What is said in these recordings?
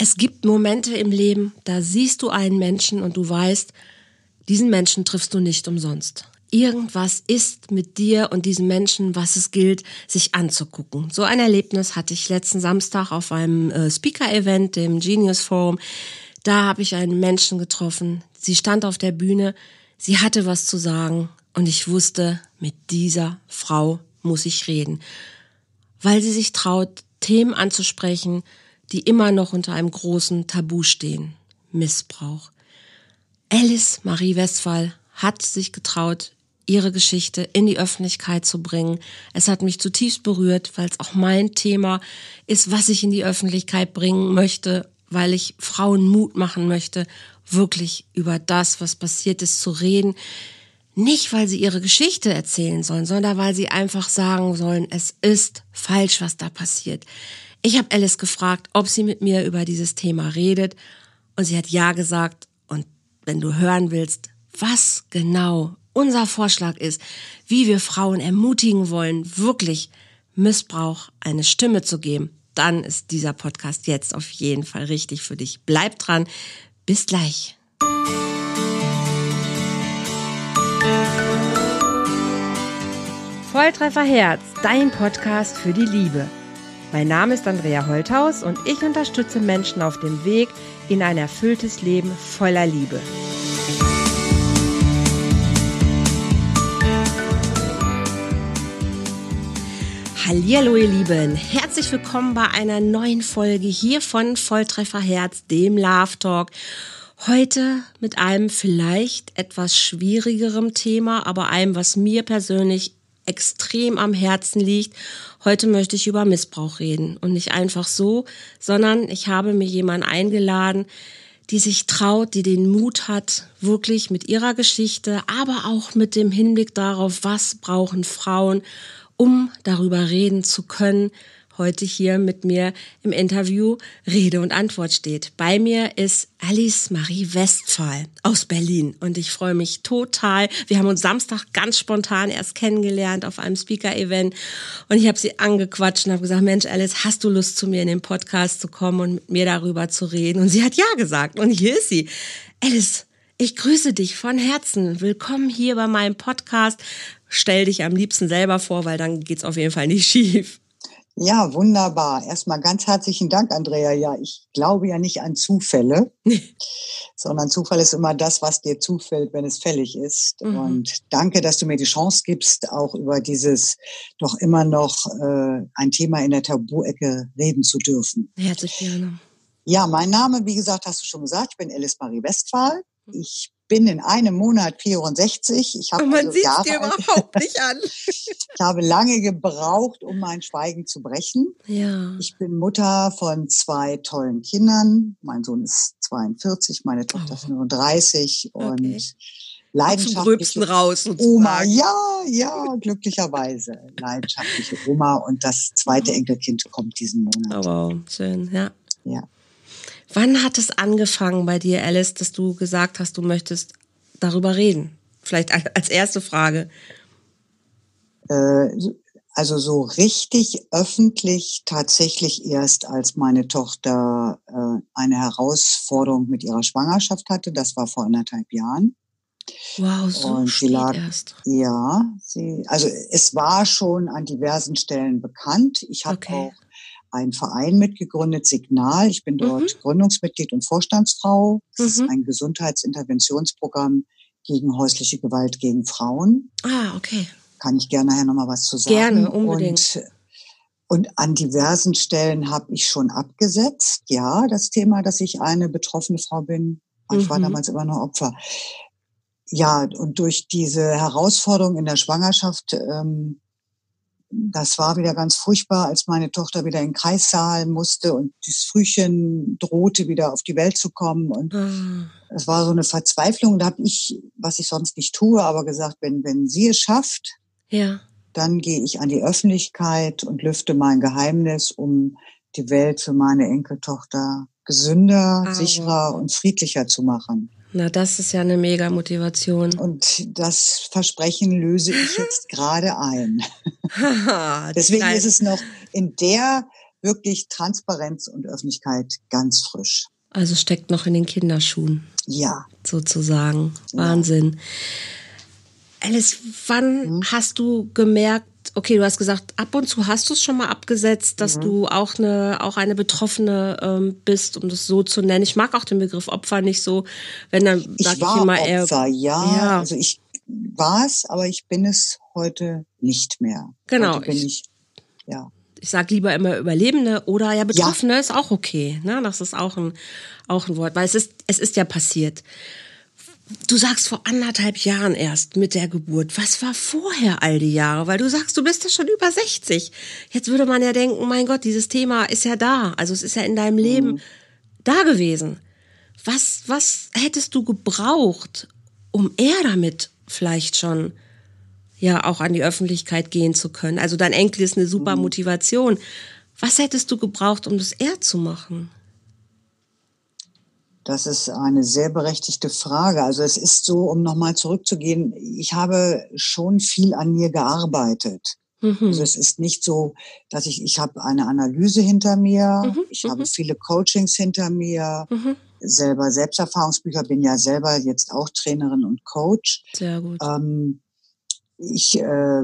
Es gibt Momente im Leben, da siehst du einen Menschen und du weißt, diesen Menschen triffst du nicht umsonst. Irgendwas ist mit dir und diesem Menschen, was es gilt, sich anzugucken. So ein Erlebnis hatte ich letzten Samstag auf einem äh, Speaker-Event, dem Genius Forum. Da habe ich einen Menschen getroffen. Sie stand auf der Bühne, sie hatte was zu sagen und ich wusste, mit dieser Frau muss ich reden, weil sie sich traut, Themen anzusprechen, die immer noch unter einem großen Tabu stehen. Missbrauch. Alice Marie Westphal hat sich getraut, ihre Geschichte in die Öffentlichkeit zu bringen. Es hat mich zutiefst berührt, weil es auch mein Thema ist, was ich in die Öffentlichkeit bringen möchte, weil ich Frauen Mut machen möchte, wirklich über das, was passiert ist, zu reden. Nicht, weil sie ihre Geschichte erzählen sollen, sondern weil sie einfach sagen sollen, es ist falsch, was da passiert. Ich habe Alice gefragt, ob sie mit mir über dieses Thema redet und sie hat ja gesagt. Und wenn du hören willst, was genau unser Vorschlag ist, wie wir Frauen ermutigen wollen, wirklich Missbrauch eine Stimme zu geben, dann ist dieser Podcast jetzt auf jeden Fall richtig für dich. Bleib dran. Bis gleich. Volltreffer Herz, dein Podcast für die Liebe. Mein Name ist Andrea Holthaus und ich unterstütze Menschen auf dem Weg in ein erfülltes Leben voller Liebe. Hallihallo ihr Lieben, herzlich willkommen bei einer neuen Folge hier von Volltreffer Herz, dem Love Talk. Heute mit einem vielleicht etwas schwierigerem Thema, aber einem, was mir persönlich extrem am Herzen liegt. Heute möchte ich über Missbrauch reden. Und nicht einfach so, sondern ich habe mir jemanden eingeladen, die sich traut, die den Mut hat, wirklich mit ihrer Geschichte, aber auch mit dem Hinblick darauf, was brauchen Frauen, um darüber reden zu können, heute hier mit mir im Interview Rede und Antwort steht. Bei mir ist Alice Marie Westphal aus Berlin und ich freue mich total. Wir haben uns Samstag ganz spontan erst kennengelernt auf einem Speaker-Event und ich habe sie angequatscht und habe gesagt, Mensch Alice, hast du Lust zu mir in den Podcast zu kommen und mit mir darüber zu reden? Und sie hat ja gesagt und hier ist sie. Alice, ich grüße dich von Herzen. Willkommen hier bei meinem Podcast. Stell dich am liebsten selber vor, weil dann geht's auf jeden Fall nicht schief. Ja, wunderbar. Erstmal ganz herzlichen Dank, Andrea. Ja, ich glaube ja nicht an Zufälle, sondern Zufall ist immer das, was dir zufällt, wenn es fällig ist. Mhm. Und danke, dass du mir die Chance gibst, auch über dieses doch immer noch äh, ein Thema in der Tabu-Ecke reden zu dürfen. Herzlich gerne. Ja, mein Name, wie gesagt, hast du schon gesagt, ich bin Alice Marie Westphal. Ich bin in einem Monat 64. Ich habe Und man also sieht es dir überhaupt nicht an. ich habe lange gebraucht, um mein Schweigen zu brechen. Ja. Ich bin Mutter von zwei tollen Kindern. Mein Sohn ist 42, meine Tochter ist 35 okay. und leidenschaftliche raus Oma. Ja, ja, glücklicherweise leidenschaftliche Oma und das zweite Enkelkind kommt diesen Monat. Oh, wow, schön, ja. Ja. Wann hat es angefangen bei dir, Alice, dass du gesagt hast, du möchtest darüber reden? Vielleicht als erste Frage. Äh, also so richtig öffentlich tatsächlich erst, als meine Tochter äh, eine Herausforderung mit ihrer Schwangerschaft hatte. Das war vor anderthalb Jahren. Wow, so und spät lag, erst. Ja, sie, also es war schon an diversen Stellen bekannt. Ich habe okay. auch einen Verein mitgegründet, Signal. Ich bin dort mhm. Gründungsmitglied und Vorstandsfrau. Das mhm. ist ein Gesundheitsinterventionsprogramm gegen häusliche Gewalt gegen Frauen. Ah, okay. Kann ich gerne nachher nochmal was zu sagen. Gerne, unbedingt. Und, und an diversen Stellen habe ich schon abgesetzt, ja, das Thema, dass ich eine betroffene Frau bin. Ich mhm. war damals immer noch Opfer. Ja, und durch diese Herausforderung in der Schwangerschaft ähm, das war wieder ganz furchtbar, als meine Tochter wieder in den Kreissaal musste und das Frühchen drohte, wieder auf die Welt zu kommen. Und es war so eine Verzweiflung. Da habe ich, was ich sonst nicht tue, aber gesagt, wenn, wenn sie es schafft, ja. dann gehe ich an die Öffentlichkeit und lüfte mein Geheimnis, um die Welt für meine Enkeltochter gesünder, aber. sicherer und friedlicher zu machen. Na, das ist ja eine mega Motivation. Und das Versprechen löse ich jetzt gerade ein. Deswegen ist es noch in der wirklich Transparenz und Öffentlichkeit ganz frisch. Also steckt noch in den Kinderschuhen. Ja. Sozusagen. Wahnsinn. Ja. Alice, wann hm. hast du gemerkt, okay, du hast gesagt, ab und zu hast du es schon mal abgesetzt, dass mhm. du auch eine, auch eine Betroffene ähm, bist, um das so zu nennen. Ich mag auch den Begriff Opfer nicht so, wenn dann sag ich, ich immer eher. Opfer, ja. ja. Also ich war es, aber ich bin es heute nicht mehr. Genau. Heute bin ich, ich ja. Ich sage lieber immer Überlebende oder ja Betroffene ja. ist auch okay. Ne? Das ist auch ein, auch ein Wort, weil es ist, es ist ja passiert. Du sagst vor anderthalb Jahren erst mit der Geburt. Was war vorher all die Jahre? Weil du sagst, du bist ja schon über 60. Jetzt würde man ja denken, mein Gott, dieses Thema ist ja da. Also es ist ja in deinem Leben mhm. da gewesen. Was, was hättest du gebraucht, um eher damit vielleicht schon ja auch an die Öffentlichkeit gehen zu können? Also dein Enkel ist eine super mhm. Motivation. Was hättest du gebraucht, um das eher zu machen? Das ist eine sehr berechtigte Frage. Also es ist so, um nochmal zurückzugehen, ich habe schon viel an mir gearbeitet. Mhm. Also es ist nicht so, dass ich, ich habe eine Analyse hinter mir, mhm. ich mhm. habe viele Coachings hinter mir, mhm. selber Selbsterfahrungsbücher, bin ja selber jetzt auch Trainerin und Coach. Sehr gut. Ähm, ich äh,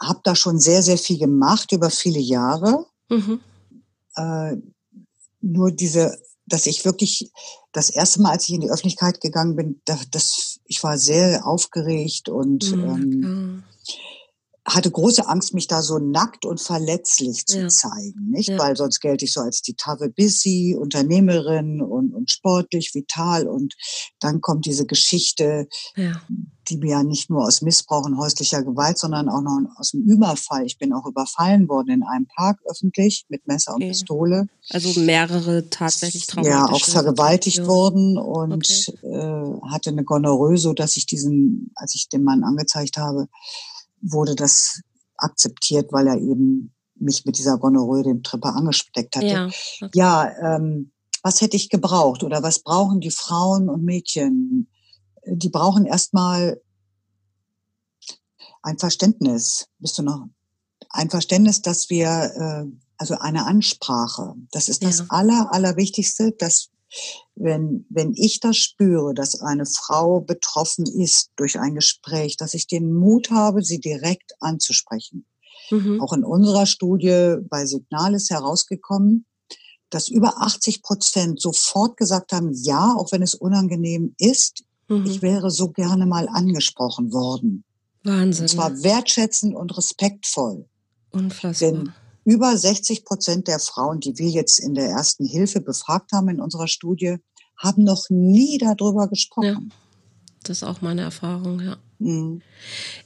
habe da schon sehr, sehr viel gemacht über viele Jahre. Mhm. Äh, nur diese dass ich wirklich das erste Mal, als ich in die Öffentlichkeit gegangen bin, das, das ich war sehr aufgeregt und mhm, ähm, hatte große Angst, mich da so nackt und verletzlich zu ja. zeigen, nicht? Ja. Weil sonst gelte ich so als die taffe Busy, Unternehmerin und, und sportlich, vital. Und dann kommt diese Geschichte, ja. die mir ja nicht nur aus Missbrauch und häuslicher Gewalt, sondern auch noch aus dem Überfall. Ich bin auch überfallen worden in einem Park öffentlich mit Messer und okay. Pistole. Also mehrere tatsächlich traumatische. Ja, auch vergewaltigt worden und okay. äh, hatte eine Gonorrhoe, so dass ich diesen, als ich den Mann angezeigt habe, wurde das akzeptiert, weil er eben mich mit dieser Gonorrhoe, dem Tripper, angesteckt hatte. Ja, okay. ja ähm, was hätte ich gebraucht oder was brauchen die Frauen und Mädchen? Die brauchen erstmal ein Verständnis. Bist du noch? Ein Verständnis, dass wir, äh, also eine Ansprache. Das ist das ja. aller, allerwichtigste, dass wenn, wenn ich das spüre, dass eine Frau betroffen ist durch ein Gespräch, dass ich den Mut habe, sie direkt anzusprechen. Mhm. Auch in unserer Studie bei Signal ist herausgekommen, dass über 80 Prozent sofort gesagt haben, ja, auch wenn es unangenehm ist, mhm. ich wäre so gerne mal angesprochen worden. Wahnsinn. Und zwar wertschätzend und respektvoll. Unfassbar. Denn über 60 Prozent der Frauen, die wir jetzt in der ersten Hilfe befragt haben in unserer Studie, haben noch nie darüber gesprochen. Ja, das ist auch meine Erfahrung, ja. Mhm.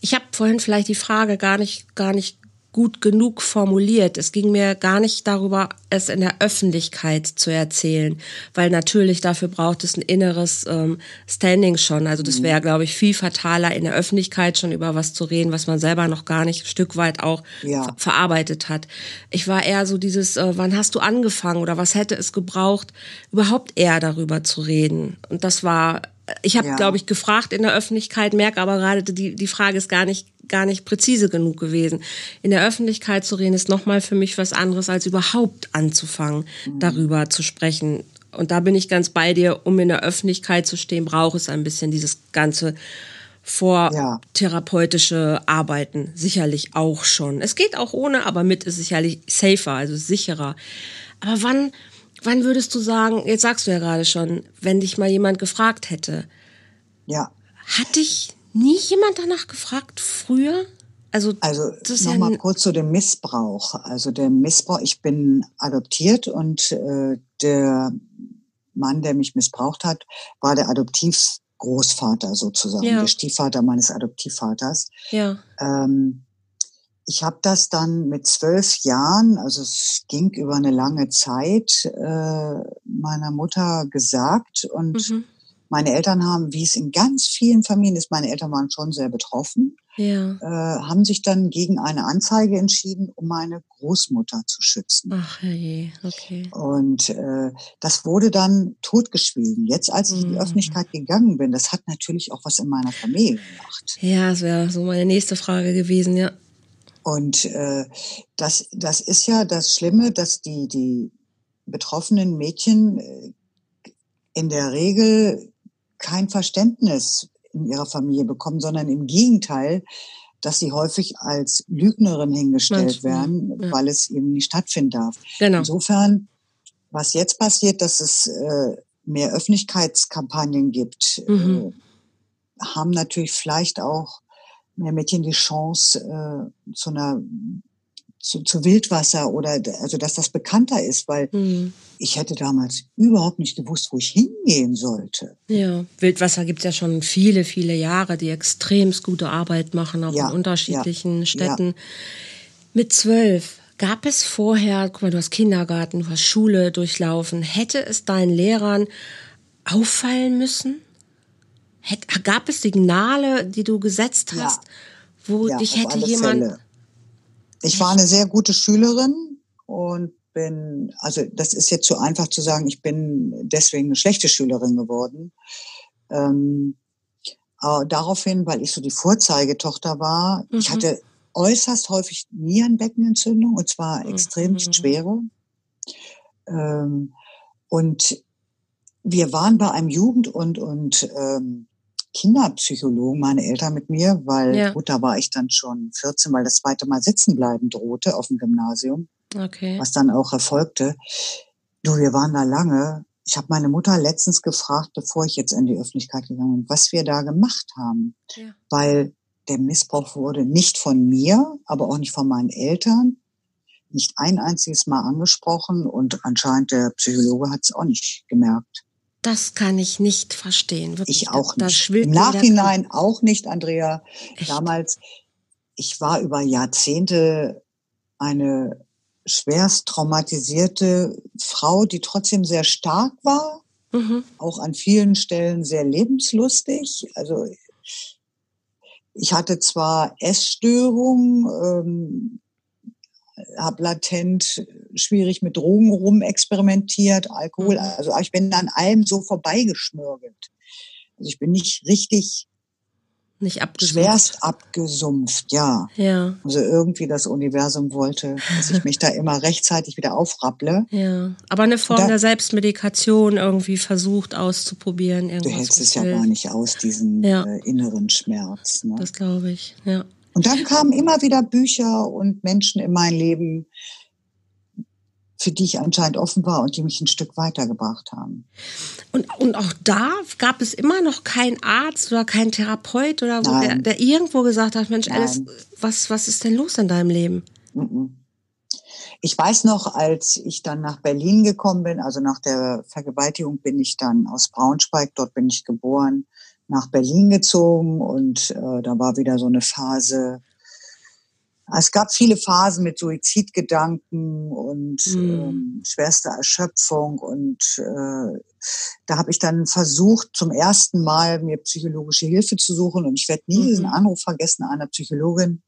Ich habe vorhin vielleicht die Frage gar nicht, gar nicht gut genug formuliert. Es ging mir gar nicht darüber, es in der Öffentlichkeit zu erzählen, weil natürlich dafür braucht es ein inneres ähm, Standing schon. Also das wäre, mhm. glaube ich, viel fataler, in der Öffentlichkeit schon über was zu reden, was man selber noch gar nicht ein Stück weit auch ja. ver verarbeitet hat. Ich war eher so dieses, äh, wann hast du angefangen oder was hätte es gebraucht, überhaupt eher darüber zu reden. Und das war ich habe, ja. glaube ich, gefragt in der Öffentlichkeit, merke aber gerade, die, die Frage ist gar nicht gar nicht präzise genug gewesen. In der Öffentlichkeit zu reden ist nochmal für mich was anderes, als überhaupt anzufangen, mhm. darüber zu sprechen. Und da bin ich ganz bei dir, um in der Öffentlichkeit zu stehen, braucht es ein bisschen dieses ganze vortherapeutische Arbeiten. Sicherlich auch schon. Es geht auch ohne, aber mit ist sicherlich safer, also sicherer. Aber wann, wann würdest du sagen, jetzt sagst du ja gerade schon, wenn dich mal jemand gefragt hätte. Ja. Hat dich nie jemand danach gefragt früher? Also, also nochmal ja kurz zu dem Missbrauch. Also der Missbrauch, ich bin adoptiert und äh, der Mann, der mich missbraucht hat, war der Adoptivgroßvater sozusagen, ja. der Stiefvater meines Adoptivvaters. Ja. Ähm, ich habe das dann mit zwölf Jahren, also es ging über eine lange Zeit, äh, meiner Mutter gesagt und mhm meine Eltern haben, wie es in ganz vielen Familien ist, meine Eltern waren schon sehr betroffen, ja. äh, haben sich dann gegen eine Anzeige entschieden, um meine Großmutter zu schützen. Ach je, okay. Und äh, das wurde dann totgeschwiegen. Jetzt, als ich in die mhm. Öffentlichkeit gegangen bin, das hat natürlich auch was in meiner Familie gemacht. Ja, das wäre so meine nächste Frage gewesen, ja. Und äh, das, das ist ja das Schlimme, dass die, die betroffenen Mädchen äh, in der Regel kein Verständnis in ihrer Familie bekommen, sondern im Gegenteil, dass sie häufig als Lügnerin hingestellt werden, ja. weil es eben nicht stattfinden darf. Genau. Insofern, was jetzt passiert, dass es äh, mehr Öffentlichkeitskampagnen gibt, mhm. äh, haben natürlich vielleicht auch mehr Mädchen die Chance, äh, zu einer zu, zu Wildwasser oder also dass das bekannter ist, weil mhm. ich hätte damals überhaupt nicht gewusst, wo ich hingehen sollte. Ja, Wildwasser gibt es ja schon viele, viele Jahre, die extremst gute Arbeit machen, auch ja, in unterschiedlichen ja, Städten. Ja. Mit zwölf gab es vorher, guck mal, du hast Kindergarten, du hast Schule durchlaufen, hätte es deinen Lehrern auffallen müssen? Hätt, gab es Signale, die du gesetzt hast, wo dich hätte jemand Fälle ich war eine sehr gute Schülerin und bin, also das ist jetzt zu so einfach zu sagen, ich bin deswegen eine schlechte Schülerin geworden. Ähm, aber daraufhin, weil ich so die Vorzeigetochter war, mhm. ich hatte äußerst häufig Nierenbeckenentzündung und zwar mhm. extremst schwere. Ähm, und wir waren bei einem Jugend- und, und ähm, Kinderpsychologen, meine Eltern mit mir, weil ja. gut, da war ich dann schon 14, weil das zweite Mal sitzen bleiben drohte auf dem Gymnasium, okay. was dann auch erfolgte. Du, wir waren da lange. Ich habe meine Mutter letztens gefragt, bevor ich jetzt in die Öffentlichkeit gegangen bin, was wir da gemacht haben, ja. weil der Missbrauch wurde nicht von mir, aber auch nicht von meinen Eltern, nicht ein einziges Mal angesprochen und anscheinend der Psychologe hat es auch nicht gemerkt. Das kann ich nicht verstehen. Wirklich. Ich auch nicht. Im Nachhinein auch nicht, Andrea. Echt? Damals, ich war über Jahrzehnte eine schwerst traumatisierte Frau, die trotzdem sehr stark war, mhm. auch an vielen Stellen sehr lebenslustig. Also ich hatte zwar Essstörungen, ähm, habe latent schwierig mit Drogen rumexperimentiert, Alkohol. Mhm. Also ich bin an allem so vorbeigeschmürgelt. Also ich bin nicht richtig nicht abgesumpft. Schwerst abgesumpft, ja. Ja. Also irgendwie das Universum wollte, dass ich mich da immer rechtzeitig wieder aufrapple. Ja. Aber eine Form da, der Selbstmedikation irgendwie versucht auszuprobieren. Du hältst es ja gar nicht aus, diesen ja. äh, inneren Schmerz. Ne? Das glaube ich, ja. Und dann kamen immer wieder Bücher und Menschen in mein Leben, für die ich anscheinend offen war und die mich ein Stück weitergebracht haben. Und, und auch da gab es immer noch keinen Arzt oder keinen Therapeut oder wo der, der, irgendwo gesagt hat, Mensch, Alice, was, was ist denn los in deinem Leben? Ich weiß noch, als ich dann nach Berlin gekommen bin, also nach der Vergewaltigung bin ich dann aus Braunschweig, dort bin ich geboren, nach Berlin gezogen und äh, da war wieder so eine Phase. Es gab viele Phasen mit Suizidgedanken und mhm. ähm, schwerster Erschöpfung und äh, da habe ich dann versucht, zum ersten Mal mir psychologische Hilfe zu suchen und ich werde nie mhm. diesen Anruf vergessen einer Psychologin,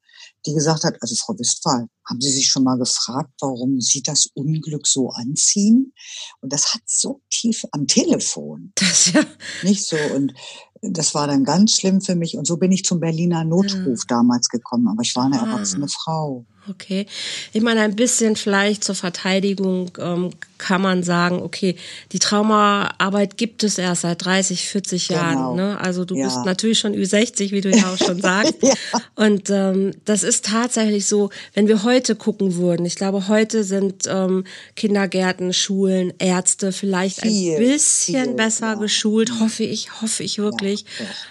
die gesagt hat, also Frau Wistphal, haben Sie sich schon mal gefragt, warum Sie das Unglück so anziehen? Und das hat so tief am Telefon. Das ja. Nicht so. Und das war dann ganz schlimm für mich. Und so bin ich zum Berliner Notruf ja. damals gekommen. Aber ich war eine ah. erwachsene Frau. Okay. Ich meine, ein bisschen vielleicht zur Verteidigung ähm, kann man sagen, okay, die Traumaarbeit gibt es erst seit 30, 40 Jahren. Genau. Ne? Also du ja. bist natürlich schon Ü60, wie du ja auch schon sagst. ja. Und ähm, das ist tatsächlich so, wenn wir heute gucken würden, ich glaube, heute sind ähm, Kindergärten, Schulen, Ärzte vielleicht viel, ein bisschen viel, besser ja. geschult, hoffe ich, hoffe ich wirklich,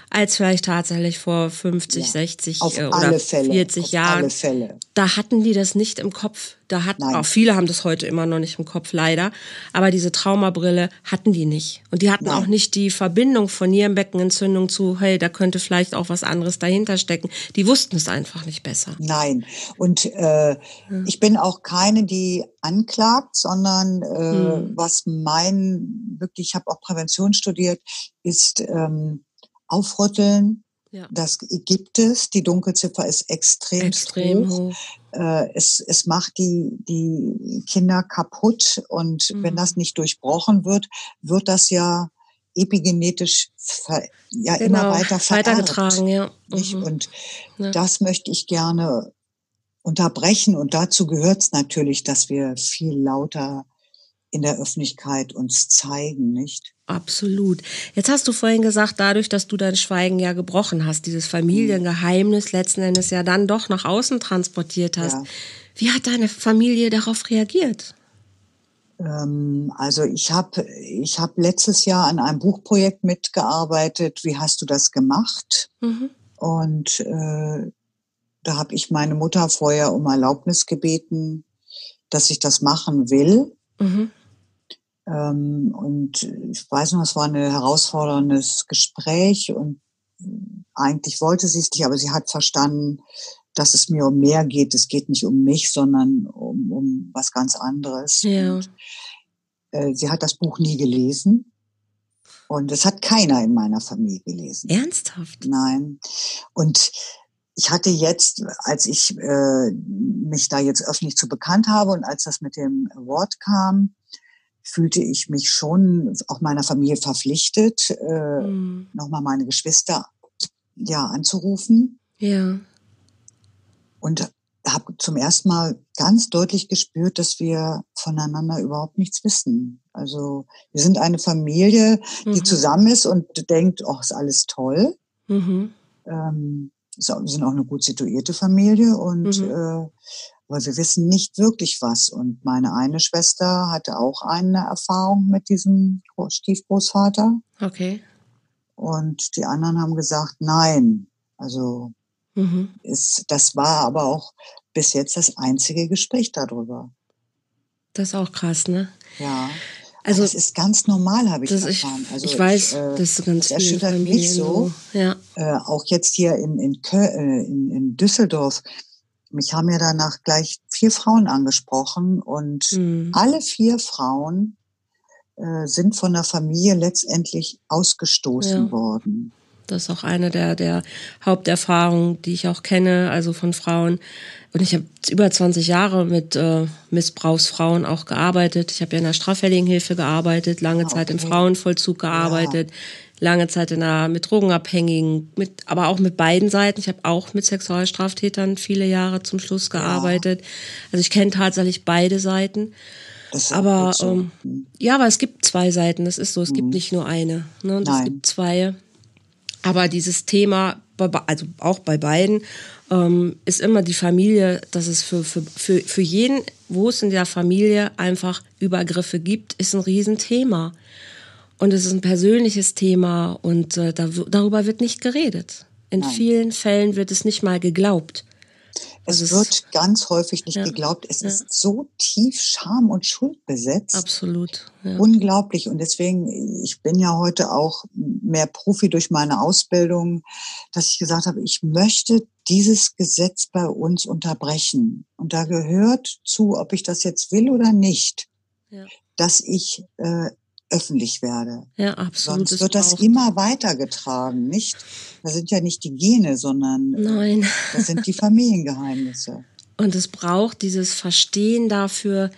als vielleicht tatsächlich vor 50, 60 Auf oder 40 Auf Jahren. Alle Fälle. Da hatten die das nicht im Kopf. Da hatten auch viele haben das heute immer noch nicht im Kopf, leider. Aber diese Traumabrille hatten die nicht. Und die hatten Nein. auch nicht die Verbindung von Nierenbeckenentzündung zu, hey, da könnte vielleicht auch was anderes dahinter stecken. Die wussten es einfach nicht besser. Nein. Und äh, ja. ich bin auch keine, die anklagt, sondern äh, hm. was mein, wirklich, ich habe auch Prävention studiert, ist ähm, aufrütteln, ja. Das gibt es. Die Dunkelziffer ist extrem, extrem hoch. hoch. Äh, es, es macht die, die Kinder kaputt. Und mhm. wenn das nicht durchbrochen wird, wird das ja epigenetisch ja genau, immer weiter vererbt, weitergetragen. Ja. Mhm. Und ja. das möchte ich gerne unterbrechen. Und dazu gehört es natürlich, dass wir viel lauter in der Öffentlichkeit uns zeigen, nicht? Absolut. Jetzt hast du vorhin gesagt, dadurch, dass du dein Schweigen ja gebrochen hast, dieses Familiengeheimnis letzten Endes ja dann doch nach außen transportiert hast. Ja. Wie hat deine Familie darauf reagiert? Ähm, also ich habe ich hab letztes Jahr an einem Buchprojekt mitgearbeitet. Wie hast du das gemacht? Mhm. Und äh, da habe ich meine Mutter vorher um Erlaubnis gebeten, dass ich das machen will. Mhm. Ähm, und ich weiß noch, es war ein herausforderndes Gespräch und eigentlich wollte sie es nicht, aber sie hat verstanden, dass es mir um mehr geht. Es geht nicht um mich, sondern um, um was ganz anderes. Ja. Und, äh, sie hat das Buch nie gelesen. Und es hat keiner in meiner Familie gelesen. Ernsthaft? Nein. Und ich hatte jetzt, als ich äh, mich da jetzt öffentlich zu bekannt habe und als das mit dem Wort kam, fühlte ich mich schon auch meiner Familie verpflichtet, äh, mhm. nochmal meine Geschwister ja anzurufen. Ja. Und habe zum ersten Mal ganz deutlich gespürt, dass wir voneinander überhaupt nichts wissen. Also wir sind eine Familie, die mhm. zusammen ist und denkt, oh, ist alles toll. Mhm. Ähm, wir sind auch eine gut situierte Familie und mhm. äh, aber wir wissen nicht wirklich was. Und meine eine Schwester hatte auch eine Erfahrung mit diesem Stiefgroßvater. Okay. Und die anderen haben gesagt, nein. Also mhm. ist, das war aber auch bis jetzt das einzige Gespräch darüber. Das ist auch krass, ne? Ja. Also das ist ganz normal, habe ich das erfahren. Also ich, weiß, ich, äh, das ist ganz das erschüttert mich so. Ja. Äh, auch jetzt hier in, in, äh, in, in Düsseldorf mich haben ja danach gleich vier Frauen angesprochen und mhm. alle vier Frauen äh, sind von der Familie letztendlich ausgestoßen ja. worden. Das ist auch eine der, der Haupterfahrungen, die ich auch kenne, also von Frauen. Und ich habe über 20 Jahre mit äh, Missbrauchsfrauen auch gearbeitet. Ich habe ja in der Straffälligenhilfe gearbeitet, lange okay. Ah, Zeit im Frauenvollzug gearbeitet. Ja lange Zeit in einer, mit Drogenabhängigen, mit, aber auch mit beiden Seiten. Ich habe auch mit Sexualstraftätern viele Jahre zum Schluss gearbeitet. Ja. Also ich kenne tatsächlich beide Seiten. aber so. ähm, hm. ja, aber es gibt zwei Seiten. Das ist so. Es mhm. gibt nicht nur eine. Ne? Und es gibt zwei. Aber dieses Thema, also auch bei beiden, ähm, ist immer die Familie, dass es für, für, für, für jeden, wo es in der Familie einfach Übergriffe gibt, ist ein Riesenthema. Und es ist ein persönliches Thema und äh, da, darüber wird nicht geredet. In Nein. vielen Fällen wird es nicht mal geglaubt. Es also wird es, ganz häufig nicht ja, geglaubt. Es ja. ist so tief Scham und Schuld besetzt. Absolut. Ja. Unglaublich. Und deswegen, ich bin ja heute auch mehr Profi durch meine Ausbildung, dass ich gesagt habe, ich möchte dieses Gesetz bei uns unterbrechen. Und da gehört zu, ob ich das jetzt will oder nicht, dass ich äh, öffentlich werde. Ja, absolut. Sonst wird das immer weitergetragen, nicht? Das sind ja nicht die Gene, sondern Nein. das sind die Familiengeheimnisse. Und es braucht dieses Verstehen dafür,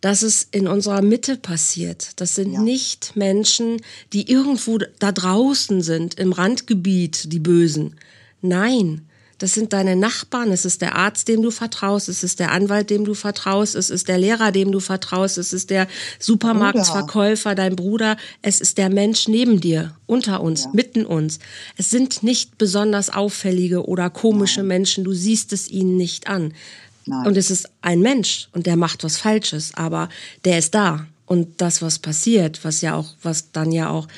dass es in unserer Mitte passiert. Das sind ja. nicht Menschen, die irgendwo da draußen sind, im Randgebiet, die Bösen. Nein, das sind deine Nachbarn, es ist der Arzt, dem du vertraust, es ist der Anwalt, dem du vertraust, es ist der Lehrer, dem du vertraust, es ist der Supermarktverkäufer, dein Bruder, es ist der Mensch neben dir, unter uns, ja. mitten uns. Es sind nicht besonders auffällige oder komische Nein. Menschen, du siehst es ihnen nicht an. Nein. Und es ist ein Mensch und der macht was Falsches, aber der ist da. Und das, was passiert, was ja auch, was dann ja auch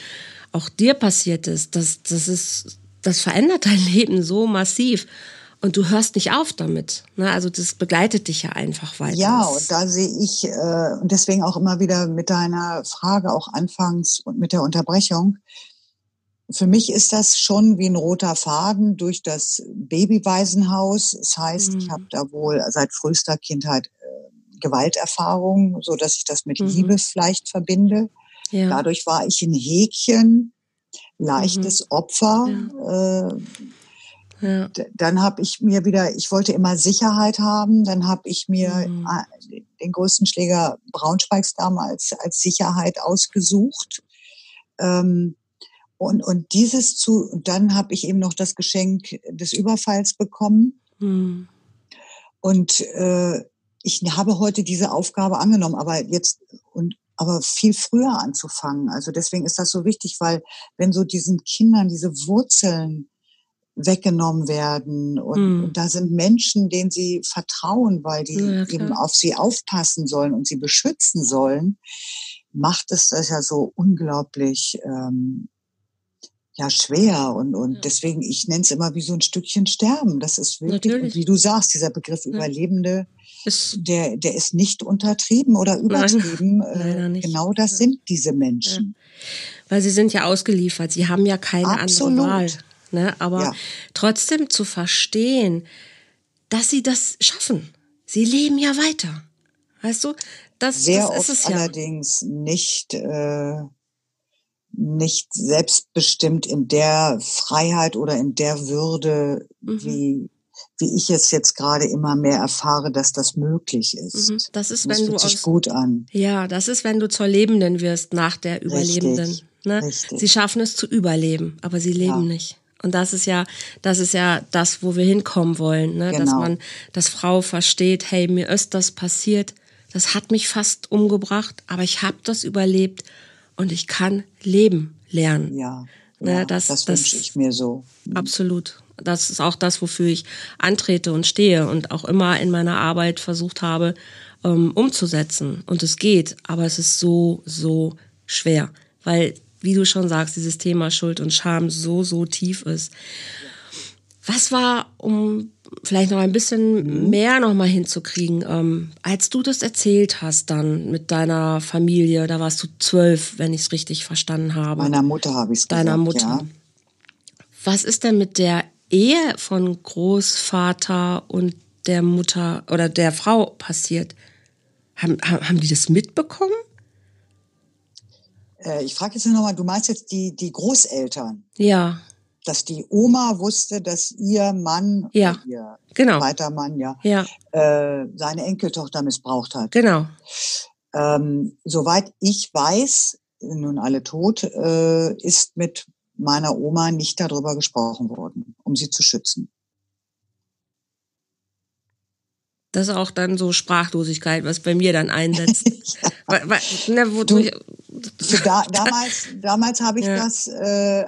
auch dir passiert ist, das, das ist das verändert dein Leben so massiv. Und du hörst nicht auf damit. Ne? Also das begleitet dich ja einfach weiter. Ja, und da sehe ich, äh, und deswegen auch immer wieder mit deiner Frage auch anfangs und mit der Unterbrechung. Für mich ist das schon wie ein roter Faden durch das Babywaisenhaus. Das heißt, mhm. ich habe da wohl seit frühester Kindheit äh, Gewalterfahrung, so dass ich das mit mhm. Liebe vielleicht verbinde. Ja. Dadurch war ich ein Häkchen leichtes mhm. Opfer. Ja. Äh, ja. Dann habe ich mir wieder, ich wollte immer Sicherheit haben. Dann habe ich mir mhm. den größten Schläger Braunschweigs damals als Sicherheit ausgesucht. Ähm, und, und dieses zu, dann habe ich eben noch das Geschenk des Überfalls bekommen. Mhm. Und äh, ich habe heute diese Aufgabe angenommen, aber jetzt und aber viel früher anzufangen. Also deswegen ist das so wichtig, weil wenn so diesen Kindern diese Wurzeln weggenommen werden und, mm. da sind Menschen, denen sie vertrauen, weil die ja, eben auf sie aufpassen sollen und sie beschützen sollen, macht es das ja so unglaublich ähm, ja schwer und und ja. deswegen ich nenne es immer wie so ein Stückchen Sterben. Das ist wirklich, wie du sagst, dieser Begriff ja. Überlebende, ist, der der ist nicht untertrieben oder übertrieben. Nein, äh, genau das sind diese Menschen. Weil sie sind ja ausgeliefert. Sie haben ja keine Absolut. andere Wahl. Ne? Aber ja. trotzdem zu verstehen, dass sie das schaffen. Sie leben ja weiter. Weißt du? Das, Sehr das ist es ja. allerdings nicht, äh, nicht selbstbestimmt in der Freiheit oder in der Würde, mhm. wie, wie ich es jetzt gerade immer mehr erfahre, dass das möglich ist. Mhm. Das ist, das wenn du aus, sich gut an. Ja, das ist, wenn du zur Lebenden wirst nach der Überlebenden. Richtig, ne? Richtig. Sie schaffen es zu überleben, aber sie leben ja. nicht. Und das ist ja, das ist ja das, wo wir hinkommen wollen, ne? Genau. dass man, dass Frau versteht, hey, mir ist das passiert, das hat mich fast umgebracht, aber ich habe das überlebt und ich kann leben lernen. Ja, ne? ja das, das, das wünsche ich mir so. Mhm. Absolut. Das ist auch das, wofür ich antrete und stehe und auch immer in meiner Arbeit versucht habe, ähm, umzusetzen. Und es geht, aber es ist so, so schwer, weil wie du schon sagst, dieses Thema Schuld und Scham so, so tief ist. Was war, um vielleicht noch ein bisschen mehr noch mal hinzukriegen, ähm, als du das erzählt hast dann mit deiner Familie, da warst du zwölf, wenn ich es richtig verstanden habe. Meiner Mutter habe ich es Deiner Mutter. Ja. Was ist denn mit der Ehe von Großvater und der Mutter oder der Frau passiert? Haben, haben die das mitbekommen? Äh, ich frage jetzt nochmal, du meinst jetzt die, die Großeltern? Ja. Dass die Oma wusste, dass ihr Mann, ja, ihr genau. zweiter Mann, ja, ja. Äh, seine Enkeltochter missbraucht hat. Genau. Ähm, soweit ich weiß, nun alle tot, äh, ist mit meiner Oma nicht darüber gesprochen worden, um sie zu schützen. Das ist auch dann so Sprachlosigkeit, was bei mir dann einsetzt. ja. weil, weil, ne, wo du, ich, da, damals damals habe ich ja. das, äh,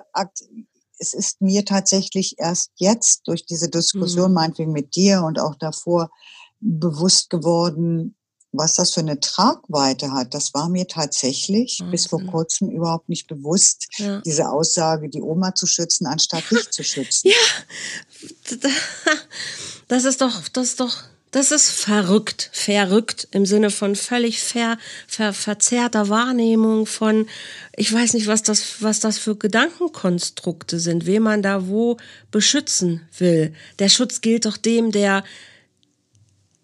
es ist mir tatsächlich erst jetzt durch diese Diskussion, mhm. meinetwegen mit dir und auch davor, bewusst geworden, was das für eine Tragweite hat. Das war mir tatsächlich Wahnsinn. bis vor kurzem überhaupt nicht bewusst, ja. diese Aussage, die Oma zu schützen, anstatt dich zu schützen. Ja, das ist doch, das ist doch das ist verrückt, verrückt im Sinne von völlig ver, ver, verzerrter Wahrnehmung von, ich weiß nicht, was das, was das für Gedankenkonstrukte sind, wen man da wo beschützen will. Der Schutz gilt doch dem, der,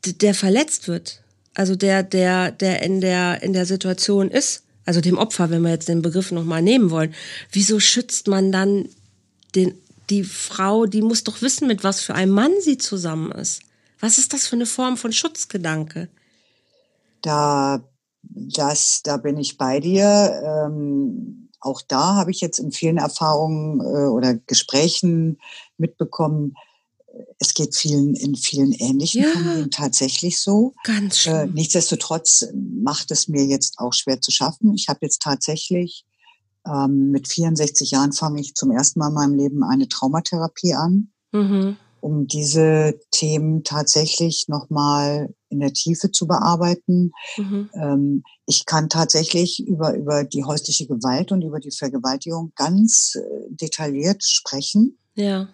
der verletzt wird. Also der, der, der in der, in der Situation ist. Also dem Opfer, wenn wir jetzt den Begriff nochmal nehmen wollen. Wieso schützt man dann den, die Frau, die muss doch wissen, mit was für einem Mann sie zusammen ist. Was ist das für eine Form von Schutzgedanke? Da, das, da bin ich bei dir. Ähm, auch da habe ich jetzt in vielen Erfahrungen äh, oder Gesprächen mitbekommen, es geht vielen in vielen ähnlichen ja, Familien tatsächlich so. Ganz schön. Äh, nichtsdestotrotz macht es mir jetzt auch schwer zu schaffen. Ich habe jetzt tatsächlich ähm, mit 64 Jahren fange ich zum ersten Mal in meinem Leben eine Traumatherapie an. Mhm um diese Themen tatsächlich nochmal in der Tiefe zu bearbeiten. Mhm. Ähm, ich kann tatsächlich über, über die häusliche Gewalt und über die Vergewaltigung ganz äh, detailliert sprechen. Ja.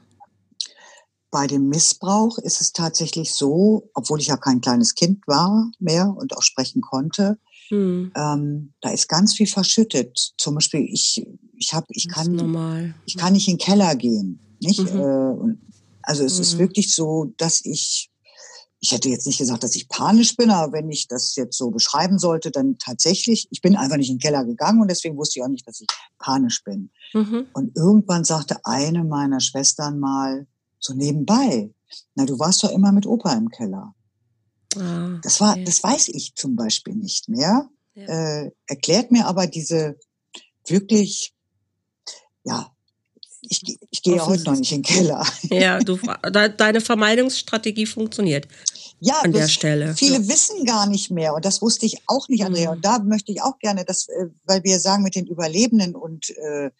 Bei dem Missbrauch ist es tatsächlich so, obwohl ich ja kein kleines Kind war mehr und auch sprechen konnte, mhm. ähm, da ist ganz viel verschüttet. Zum Beispiel, ich, ich habe, ich kann, ich kann nicht in den Keller gehen, nicht? Mhm. Äh, also es mhm. ist wirklich so, dass ich, ich hätte jetzt nicht gesagt, dass ich panisch bin, aber wenn ich das jetzt so beschreiben sollte, dann tatsächlich, ich bin einfach nicht in den Keller gegangen und deswegen wusste ich auch nicht, dass ich panisch bin. Mhm. Und irgendwann sagte eine meiner Schwestern mal so nebenbei, na, du warst doch immer mit Opa im Keller. Ah, das war, okay. das weiß ich zum Beispiel nicht mehr. Ja. Äh, erklärt mir aber diese wirklich, ja, ich, ich gehe ja heute noch nicht in den Keller. Ja, du, deine Vermeidungsstrategie funktioniert. ja, an der Stelle. Viele ja. wissen gar nicht mehr und das wusste ich auch nicht, Andrea. Mhm. Und da möchte ich auch gerne, dass, äh, weil wir sagen mit den Überlebenden und äh,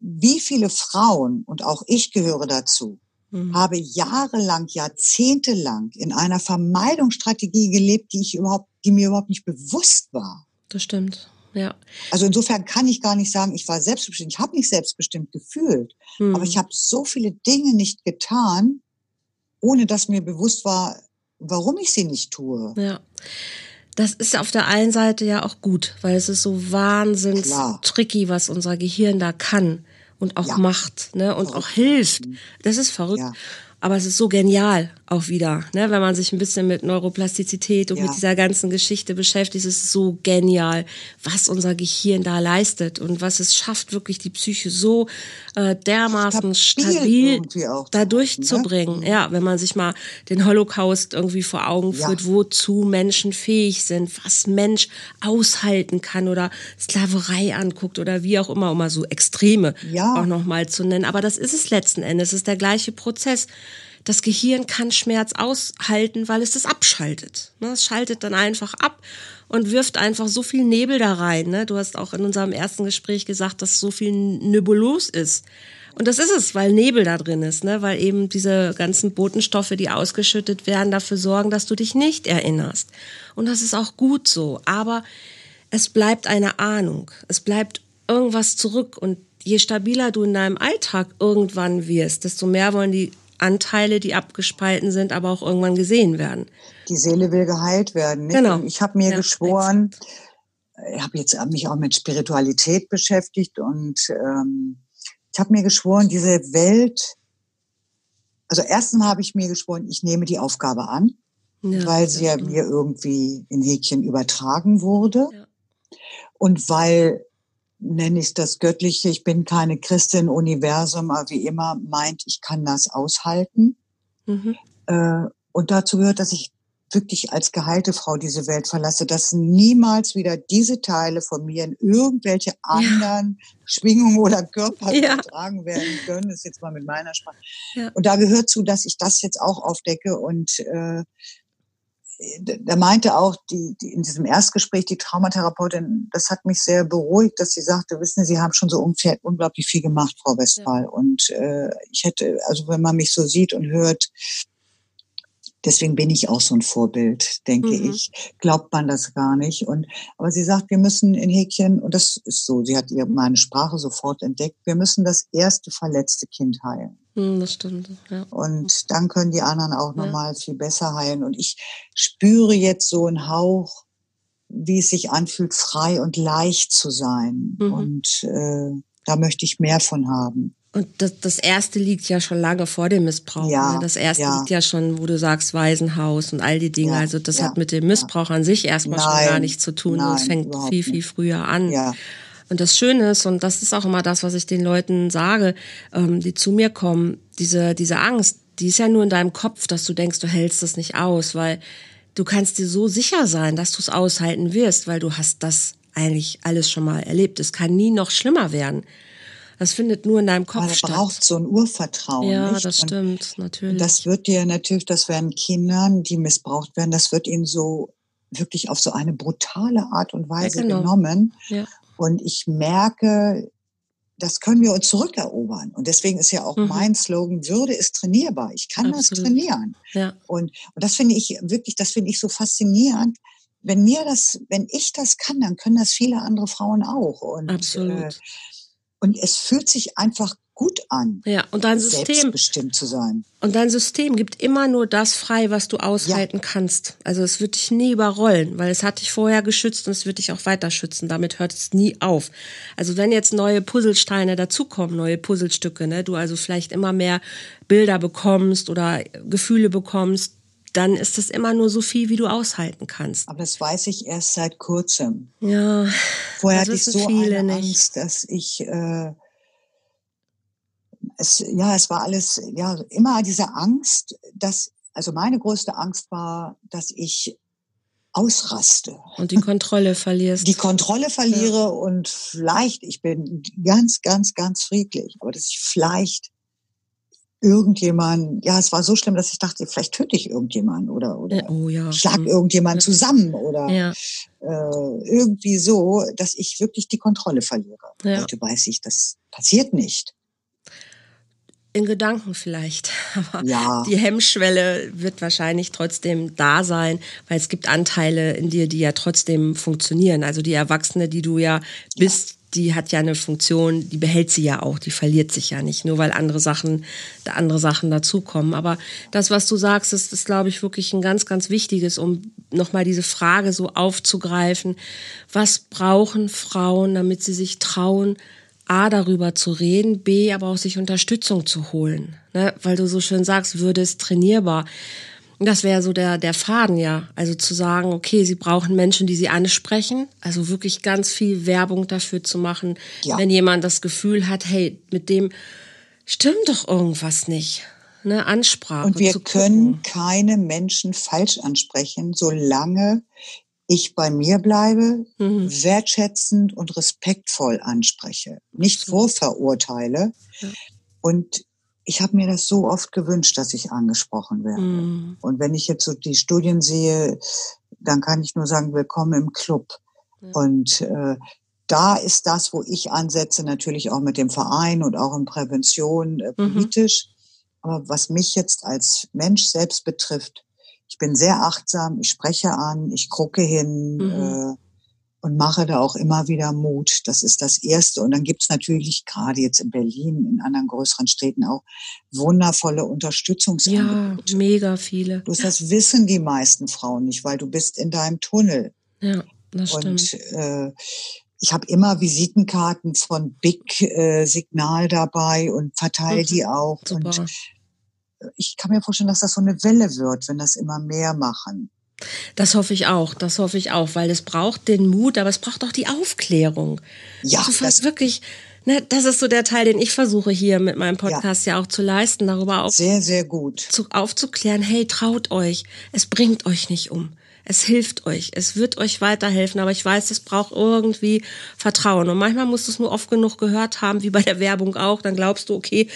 wie viele Frauen und auch ich gehöre dazu, mhm. habe jahrelang, jahrzehntelang in einer Vermeidungsstrategie gelebt, die ich überhaupt, die mir überhaupt nicht bewusst war. Das stimmt. Ja. Also insofern kann ich gar nicht sagen, ich war selbstbestimmt. Ich habe mich selbstbestimmt gefühlt, mhm. aber ich habe so viele Dinge nicht getan, ohne dass mir bewusst war, warum ich sie nicht tue. Ja. Das ist auf der einen Seite ja auch gut, weil es ist so wahnsinnig tricky, was unser Gehirn da kann und auch ja. macht, ne, und verrückt. auch hilft. Das ist verrückt. Ja. Aber es ist so genial auch wieder, ne? wenn man sich ein bisschen mit Neuroplastizität und ja. mit dieser ganzen Geschichte beschäftigt, ist es so genial, was unser Gehirn da leistet und was es schafft, wirklich die Psyche so äh, dermaßen stabil da durchzubringen. Ne? Ja, wenn man sich mal den Holocaust irgendwie vor Augen führt, ja. wozu Menschen fähig sind, was Mensch aushalten kann oder Sklaverei anguckt oder wie auch immer, um mal so Extreme ja. auch nochmal zu nennen. Aber das ist es letzten Endes, es ist der gleiche Prozess das Gehirn kann Schmerz aushalten, weil es das abschaltet. Ne? Es schaltet dann einfach ab und wirft einfach so viel Nebel da rein. Ne? Du hast auch in unserem ersten Gespräch gesagt, dass so viel nebulos ist. Und das ist es, weil Nebel da drin ist, ne? weil eben diese ganzen Botenstoffe, die ausgeschüttet werden, dafür sorgen, dass du dich nicht erinnerst. Und das ist auch gut so. Aber es bleibt eine Ahnung. Es bleibt irgendwas zurück. Und je stabiler du in deinem Alltag irgendwann wirst, desto mehr wollen die Anteile, die abgespalten sind, aber auch irgendwann gesehen werden. Die Seele will geheilt werden. Nicht? Genau. Und ich habe mir ja, geschworen, ich habe jetzt mich auch mit Spiritualität beschäftigt und ähm, ich habe mir geschworen, diese Welt, also erstens habe ich mir geschworen, ich nehme die Aufgabe an, ja, weil sie ja mir irgendwie in Häkchen übertragen wurde. Ja. Und weil nenne ich das Göttliche. Ich bin keine Christin, Universum, aber wie immer meint, ich kann das aushalten. Mhm. Äh, und dazu gehört, dass ich wirklich als geheilte Frau diese Welt verlasse, dass niemals wieder diese Teile von mir in irgendwelche anderen ja. Schwingungen oder Körper ja. übertragen werden können. Das ist jetzt mal mit meiner Sprache. Ja. Und da gehört zu, dass ich das jetzt auch aufdecke und äh, da meinte auch die, die, in diesem Erstgespräch die Traumatherapeutin, das hat mich sehr beruhigt, dass sie sagte, wissen Sie, Sie haben schon so unglaublich viel gemacht, Frau Westphal. Ja. Und äh, ich hätte, also wenn man mich so sieht und hört, deswegen bin ich auch so ein Vorbild, denke mhm. ich. Glaubt man das gar nicht. Und aber sie sagt, wir müssen in Häkchen, und das ist so, sie hat ihr meine Sprache sofort entdeckt, wir müssen das erste verletzte Kind heilen. Hm, das stimmt, ja. Und dann können die anderen auch ja. nochmal viel besser heilen. Und ich spüre jetzt so einen Hauch, wie es sich anfühlt, frei und leicht zu sein. Mhm. Und äh, da möchte ich mehr von haben. Und das, das erste liegt ja schon lange vor dem Missbrauch. Ja, ne? Das erste ja. liegt ja schon, wo du sagst, Waisenhaus und all die Dinge. Ja, also das hat mit dem Missbrauch an sich erstmal schon gar nichts zu tun. Nein, es fängt viel, viel früher an. Und das Schöne ist, und das ist auch immer das, was ich den Leuten sage, ähm, die zu mir kommen, diese, diese Angst, die ist ja nur in deinem Kopf, dass du denkst, du hältst das nicht aus, weil du kannst dir so sicher sein, dass du es aushalten wirst, weil du hast das eigentlich alles schon mal erlebt. Es kann nie noch schlimmer werden. Das findet nur in deinem Kopf Man statt. Man braucht so ein Urvertrauen. Ja, nicht? das stimmt, natürlich. Das wird dir natürlich, das werden Kindern, die missbraucht werden, das wird ihnen so wirklich auf so eine brutale Art und Weise ja, genau. genommen. Ja. Und ich merke, das können wir uns zurückerobern. Und deswegen ist ja auch mhm. mein Slogan, Würde ist trainierbar. Ich kann Absolut. das trainieren. Ja. Und, und das finde ich wirklich, das finde ich so faszinierend. Wenn mir das, wenn ich das kann, dann können das viele andere Frauen auch. Und, Absolut. Äh, und es fühlt sich einfach gut an. Ja, und dein System bestimmt zu sein. Und dein System gibt immer nur das frei, was du aushalten ja. kannst. Also es wird dich nie überrollen, weil es hat dich vorher geschützt und es wird dich auch weiter schützen. Damit hört es nie auf. Also wenn jetzt neue Puzzlesteine dazukommen, neue Puzzlestücke, ne, du also vielleicht immer mehr Bilder bekommst oder Gefühle bekommst, dann ist es immer nur so viel, wie du aushalten kannst. Aber das weiß ich erst seit kurzem. Ja. Vorher hatte ich so eine nicht. Angst, dass ich äh, es, ja, es war alles, ja, immer diese Angst, dass, also meine größte Angst war, dass ich ausraste. Und die Kontrolle verlierst. Die Kontrolle verliere ja. und vielleicht, ich bin ganz, ganz, ganz friedlich, aber dass ich vielleicht irgendjemand, ja, es war so schlimm, dass ich dachte, vielleicht töte ich irgendjemanden oder, oder oh, ja. schlag Mhm. irgendjemand Ja. zusammen oder Ja. äh, irgendwie so, dass ich wirklich die Kontrolle verliere. Heute weiß ich, das passiert nicht. In Gedanken vielleicht. Aber Ja. die Hemmschwelle wird wahrscheinlich trotzdem da sein, weil es gibt Anteile in dir, die ja trotzdem funktionieren. Also die Erwachsene, die du ja bist, die hat ja eine Funktion, die behält sie ja auch, die verliert sich ja nicht, nur weil andere Sachen, andere Sachen dazukommen. Aber das, was du sagst, ist, ist glaube ich, wirklich ein ganz, ganz wichtiges, um nochmal diese Frage so aufzugreifen. Was brauchen Frauen, damit sie sich trauen, A, darüber zu reden, B, aber auch sich Unterstützung zu holen. Ne? Weil du so schön sagst, Würde ist trainierbar. Das wäre so der, der Faden, ja. Also zu sagen, okay, sie brauchen Menschen, die sie ansprechen. Also wirklich ganz viel Werbung dafür zu machen, Ja. wenn jemand das Gefühl hat, hey, mit dem stimmt doch irgendwas nicht. Ne? Ansprache. Und wir können keine Menschen falsch ansprechen, solange ich bei mir bleibe, Mhm. wertschätzend und respektvoll anspreche, nicht vorverurteile. Ja. Und ich habe mir das so oft gewünscht, dass ich angesprochen werde. Mhm. Und wenn ich jetzt so die Studien sehe, dann kann ich nur sagen, willkommen im Club. Ja. Und äh, da ist das, wo ich ansetze, natürlich auch mit dem Verein und auch in Prävention äh, Mhm. politisch. Aber was mich jetzt als Mensch selbst betrifft, ich bin sehr achtsam, ich spreche an, ich gucke hin Mhm. äh, und mache da auch immer wieder Mut. Das ist das Erste. Und dann gibt's natürlich gerade jetzt in Berlin, in anderen größeren Städten auch wundervolle Ja, Unterstützungsangebote. mega viele. Bloß das wissen die meisten Frauen nicht, weil du bist in deinem Tunnel. Ja, das stimmt. Und äh, ich habe immer Visitenkarten von Big äh, Signal dabei und verteile Mhm, die auch. Super. Und ich kann mir vorstellen, dass das so eine Welle wird, wenn das immer mehr machen. Das hoffe ich auch, das hoffe ich auch, weil es braucht den Mut, aber es braucht auch die Aufklärung. Ja, also das- wirklich, ne, das ist so der Teil, den ich versuche hier mit meinem Podcast ja, auch zu leisten, darüber auch Sehr, sehr gut. zu, aufzuklären, hey, traut euch, es bringt euch nicht um. Es hilft euch, es wird euch weiterhelfen, aber ich weiß, es braucht irgendwie Vertrauen. Und manchmal musst du es nur oft genug gehört haben, wie bei der Werbung auch, dann glaubst du, okay,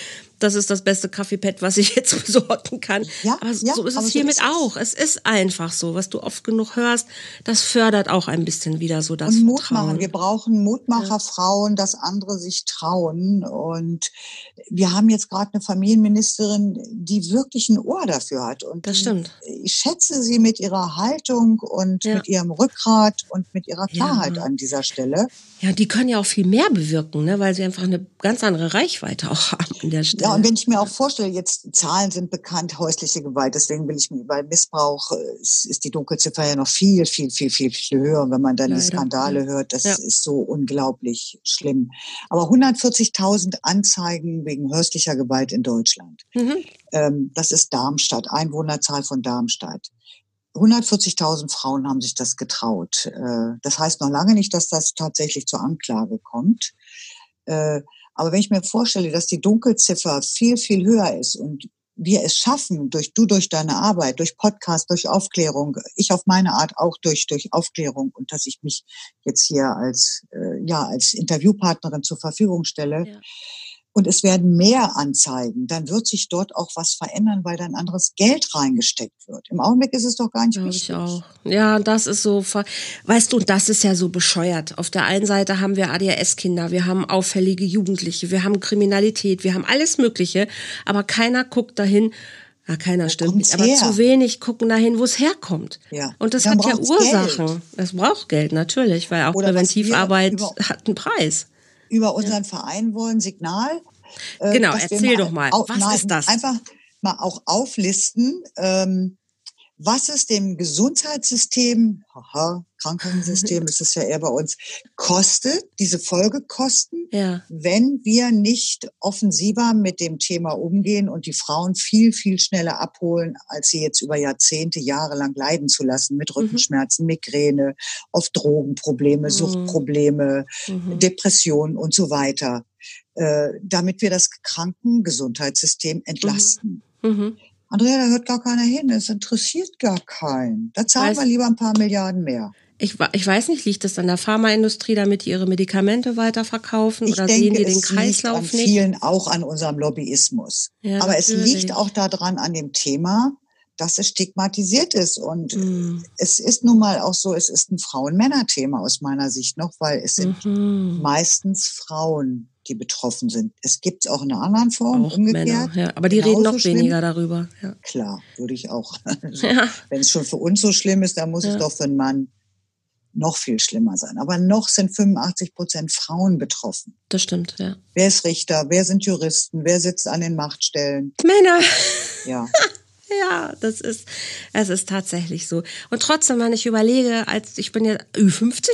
das ist das beste Kaffeepad, was ich jetzt besorgen kann. Ja, aber ja, so ist es so hiermit es. auch. Es ist einfach so, was du oft genug hörst, das fördert auch ein bisschen wieder so das und Mut Vertrauen. machen. Wir brauchen Mutmacherfrauen, dass andere sich trauen. Und wir haben jetzt gerade eine Familienministerin, die wirklich ein Ohr dafür hat. Und Das stimmt. Ich schätze sie mit ihrer Haltung und Ja. mit ihrem Rückgrat und mit ihrer Ja. Klarheit an dieser Stelle. Ja, die können ja auch viel mehr bewirken, ne, weil sie einfach eine ganz andere Reichweite auch haben an der Stelle. Ja, und wenn ich mir auch vorstelle, jetzt Zahlen sind bekannt, häusliche Gewalt, deswegen will ich mir bei Missbrauch äh, ist, ist die Dunkelziffer ja noch viel, viel, viel, viel, viel höher. Wenn man dann die Leider, Skandale ja. hört, das Ja. ist so unglaublich schlimm. Aber 140.000 Anzeigen wegen häuslicher Gewalt in Deutschland. mhm. Ähm, das ist Darmstadt, Einwohnerzahl von Darmstadt. 140.000 Frauen haben sich das getraut. Äh, das heißt noch lange nicht, dass das tatsächlich zur Anklage kommt. Äh, aber wenn ich mir vorstelle, dass die Dunkelziffer viel, viel höher ist und wir es schaffen, durch du durch deine Arbeit, durch Podcast, durch Aufklärung, ich auf meine Art auch durch durch Aufklärung und dass ich mich jetzt hier als äh, ja als Interviewpartnerin zur Verfügung stelle Ja. Und es werden mehr Anzeigen, dann wird sich dort auch was verändern, weil dann anderes Geld reingesteckt wird. Im Augenblick ist es doch gar nicht Glaube wichtig. ich auch. Ja, das ist so, ver- weißt du, das ist ja so bescheuert. Auf der einen Seite haben wir ADHS-Kinder, wir haben auffällige Jugendliche, wir haben Kriminalität, wir haben alles Mögliche, aber keiner guckt dahin, ja, keiner stimmt nicht, aber her? zu wenig gucken dahin, wo es herkommt. Ja. Und das Dann hat ja Ursachen. Geld. Es braucht Geld, natürlich, weil auch Oder Präventivarbeit hat einen Preis. Über unseren Verein wollen Signal. äh, Genau, erzähl doch mal, was ist das? Einfach mal auch auflisten, ähm, was es dem Gesundheitssystem, haha, Krankenhaussystem ist es ja eher bei uns, kostet, diese Folgekosten, Ja. wenn wir nicht offensiver mit dem Thema umgehen und die Frauen viel, viel schneller abholen, als sie jetzt über Jahrzehnte, Jahre lang leiden zu lassen mit Rückenschmerzen, Migräne, oft Drogenprobleme, Suchtprobleme, Mhm. Depressionen und so weiter, äh, damit wir das Krankengesundheitssystem entlasten. Mhm. Andrea, da hört gar keiner hin, es interessiert gar keinen. Da zahlen Weiß- wir lieber ein paar Milliarden mehr. Ich, ich weiß nicht, liegt das an der Pharmaindustrie, damit die ihre Medikamente weiterverkaufen Ich oder denke, sehen die den es liegt an Kreislauf nicht? vielen auch an unserem Lobbyismus. Ja, Aber es natürlich. liegt auch daran an dem Thema, dass es stigmatisiert ist. Und Mhm. es ist nun mal auch so, es ist ein Frauen-Männer-Thema aus meiner Sicht noch, weil es sind Mhm. meistens Frauen, die betroffen sind. Es gibt es auch in einer anderen Form, Auch umgekehrt. Männer, ja. Aber die reden noch schlimm. weniger darüber. Ja. Klar, würde ich auch. Also, Ja. Wenn es schon für uns so schlimm ist, dann muss es doch für einen Mann noch viel schlimmer sein. Aber noch sind 85 Prozent Frauen betroffen. Das stimmt, ja. Wer ist Richter? Wer sind Juristen? Wer sitzt an den Machtstellen? Männer. Ja. Ja, das ist, es ist tatsächlich so. Und trotzdem, wenn ich überlege, als ich bin ja Ü50,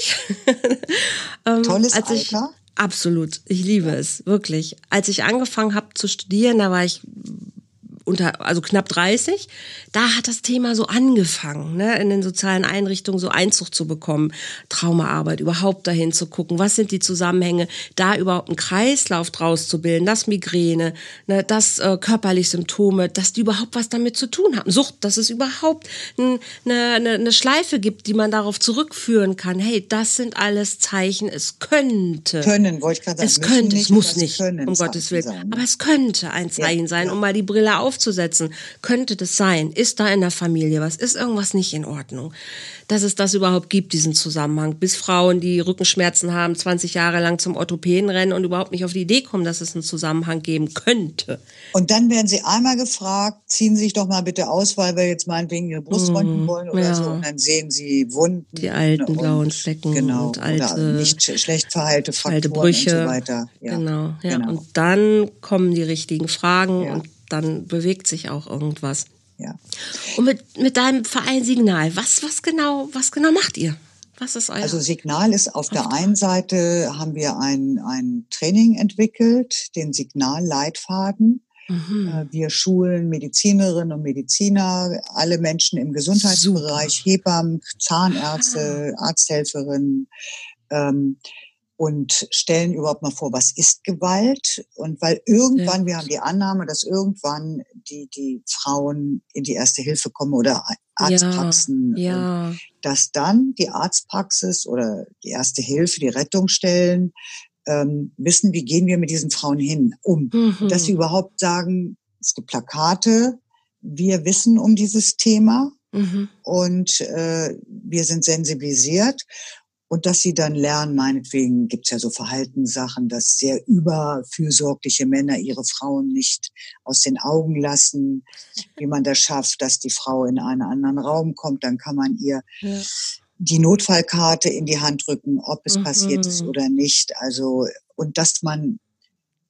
ähm, Tolles als ich, Alter. Absolut, ich liebe es, wirklich. Als ich angefangen habe zu studieren, da war ich unter, also knapp 30, da hat das Thema so angefangen, ne, in den sozialen Einrichtungen so Einzug zu bekommen, Traumaarbeit, überhaupt dahin zu gucken, was sind die Zusammenhänge, da überhaupt einen Kreislauf draus zu bilden, das Migräne, ne, das äh, körperliche Symptome, dass die überhaupt was damit zu tun haben. Sucht, dass es überhaupt ein, eine, eine, eine Schleife gibt, die man darauf zurückführen kann. Hey, das sind alles Zeichen, es könnte. Können, wollte ich gerade sagen. Es könnte, nicht, es muss nicht, um Gottes Willen. sein. Aber es könnte ein Zeichen sein, ja. um mal die Brille aufzusetzen. Könnte das sein? Ist da in der Familie was? Ist irgendwas nicht in Ordnung? Dass es das überhaupt gibt, diesen Zusammenhang. Bis Frauen, die Rückenschmerzen haben, 20 Jahre lang zum Orthopäden rennen und überhaupt nicht auf die Idee kommen, dass es einen Zusammenhang geben könnte. Und dann werden sie einmal gefragt, ziehen Sie sich doch mal bitte aus, weil wir jetzt meinetwegen Ihre Brust röntgen wollen oder Mhm. ja. so. Und dann sehen sie Wunden. Die alten blauen Flecken genau, und oder alte- nicht sch- schlecht verheilte Frakturen alte Brüche. und so weiter. Ja, genau, ja. genau. Und dann kommen die richtigen Fragen Ja. und dann bewegt sich auch irgendwas. ja. Und mit, mit deinem Verein Signal, was, was genau, was genau macht ihr? Was ist euer? Also Signal ist auf der einen Seite haben wir ein, ein Training entwickelt, den Signalleitfaden. mhm. Äh, Wir schulen Medizinerinnen und Mediziner, alle Menschen im Gesundheitsbereich, Hebammen, Zahnärzte, Ah. Arzthelferinnen ähm, und stellen überhaupt mal vor, was ist Gewalt? Und weil irgendwann, wir haben die Annahme, dass irgendwann die, die Frauen in die erste Hilfe kommen oder Arztpraxen, und Ja, dass dann die Arztpraxis oder die erste Hilfe, die Rettungsstellen ähm, wissen, wie gehen wir mit diesen Frauen hin um. Mhm. Dass sie überhaupt sagen, es gibt Plakate, wir wissen um dieses Thema mhm. und äh, wir sind sensibilisiert. Und dass sie dann lernen, meinetwegen gibt's ja so Verhaltenssachen, dass sehr überfürsorgliche Männer ihre Frauen nicht aus den Augen lassen, wie man das schafft, dass die Frau in einen anderen Raum kommt, dann kann man ihr ja. die Notfallkarte in die Hand drücken, ob es Mhm. passiert ist oder nicht. Also, und dass man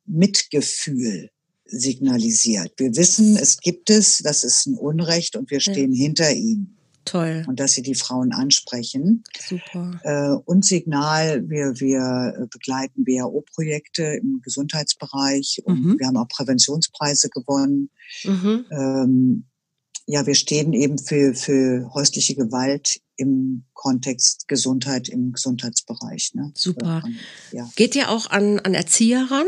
Mitgefühl signalisiert. Wir wissen, es gibt es, das ist ein Unrecht und wir stehen hinter ihnen. Toll, Und dass sie die Frauen ansprechen. super. Äh, und Signal, wir, wir äh, begleiten WHO-Projekte im Gesundheitsbereich und Mhm. wir haben auch Präventionspreise gewonnen. Mhm. Ähm, ja, wir stehen eben für, für häusliche Gewalt im Kontext Gesundheit im Gesundheitsbereich. Ne? Super. Ja. Geht ihr auch an, an Erzieher ran?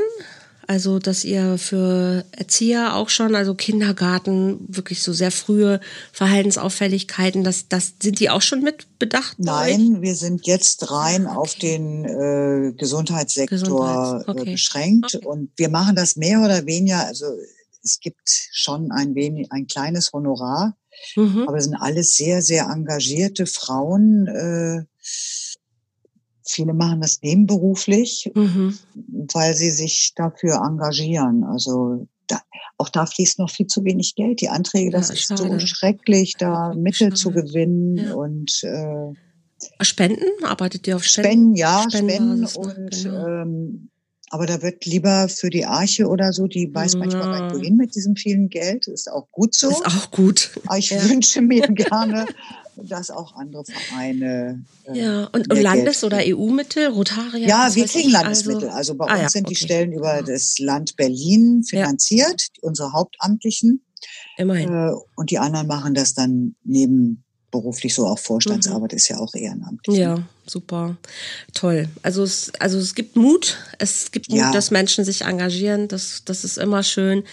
Also, dass ihr für Erzieher auch schon, also Kindergarten, wirklich so sehr frühe Verhaltensauffälligkeiten, das, das sind die auch schon mit bedacht? Nein, wir sind jetzt rein auf den äh, Gesundheitssektor Gesundheits- okay. äh, beschränkt Okay. und wir machen das mehr oder weniger. Also es gibt schon ein wenig ein kleines Honorar, Mhm. aber es sind alles sehr sehr engagierte Frauen. Äh, viele machen das nebenberuflich, Mhm. weil sie sich dafür engagieren. Also da, auch da fließt noch viel zu wenig Geld. Die Anträge, das Ja, ist so schrecklich, da Mittel zu schade. gewinnen Ja. und äh, Spenden? Arbeitet ihr auf Spenden? Spenden, ja, Spenden Spendenbasis, ne? und Genau. ähm, aber da wird lieber für die Arche oder so, die weiß manchmal gar nicht wohin mit diesem vielen Geld, ist auch gut so. Ist auch gut. aber ich ja. wünsche mir gerne, dass auch andere Vereine äh, Ja, und, und Landes- oder. EU-Mittel, Rotariat? Ja, was wir kriegen Landesmittel. Also, bei Ah, uns ja, sind die okay. Stellen über Ja. das Land Berlin Ja. finanziert, unsere Hauptamtlichen. Immerhin. Äh, und die anderen machen das dann nebenberuflich so. Auch Vorstandsarbeit ist ja auch ehrenamtlich. ne? Mhm. Ja, super. Toll. Also es, also es gibt Mut. Es gibt Mut, Ja. dass Menschen sich engagieren. Das, das ist immer schön.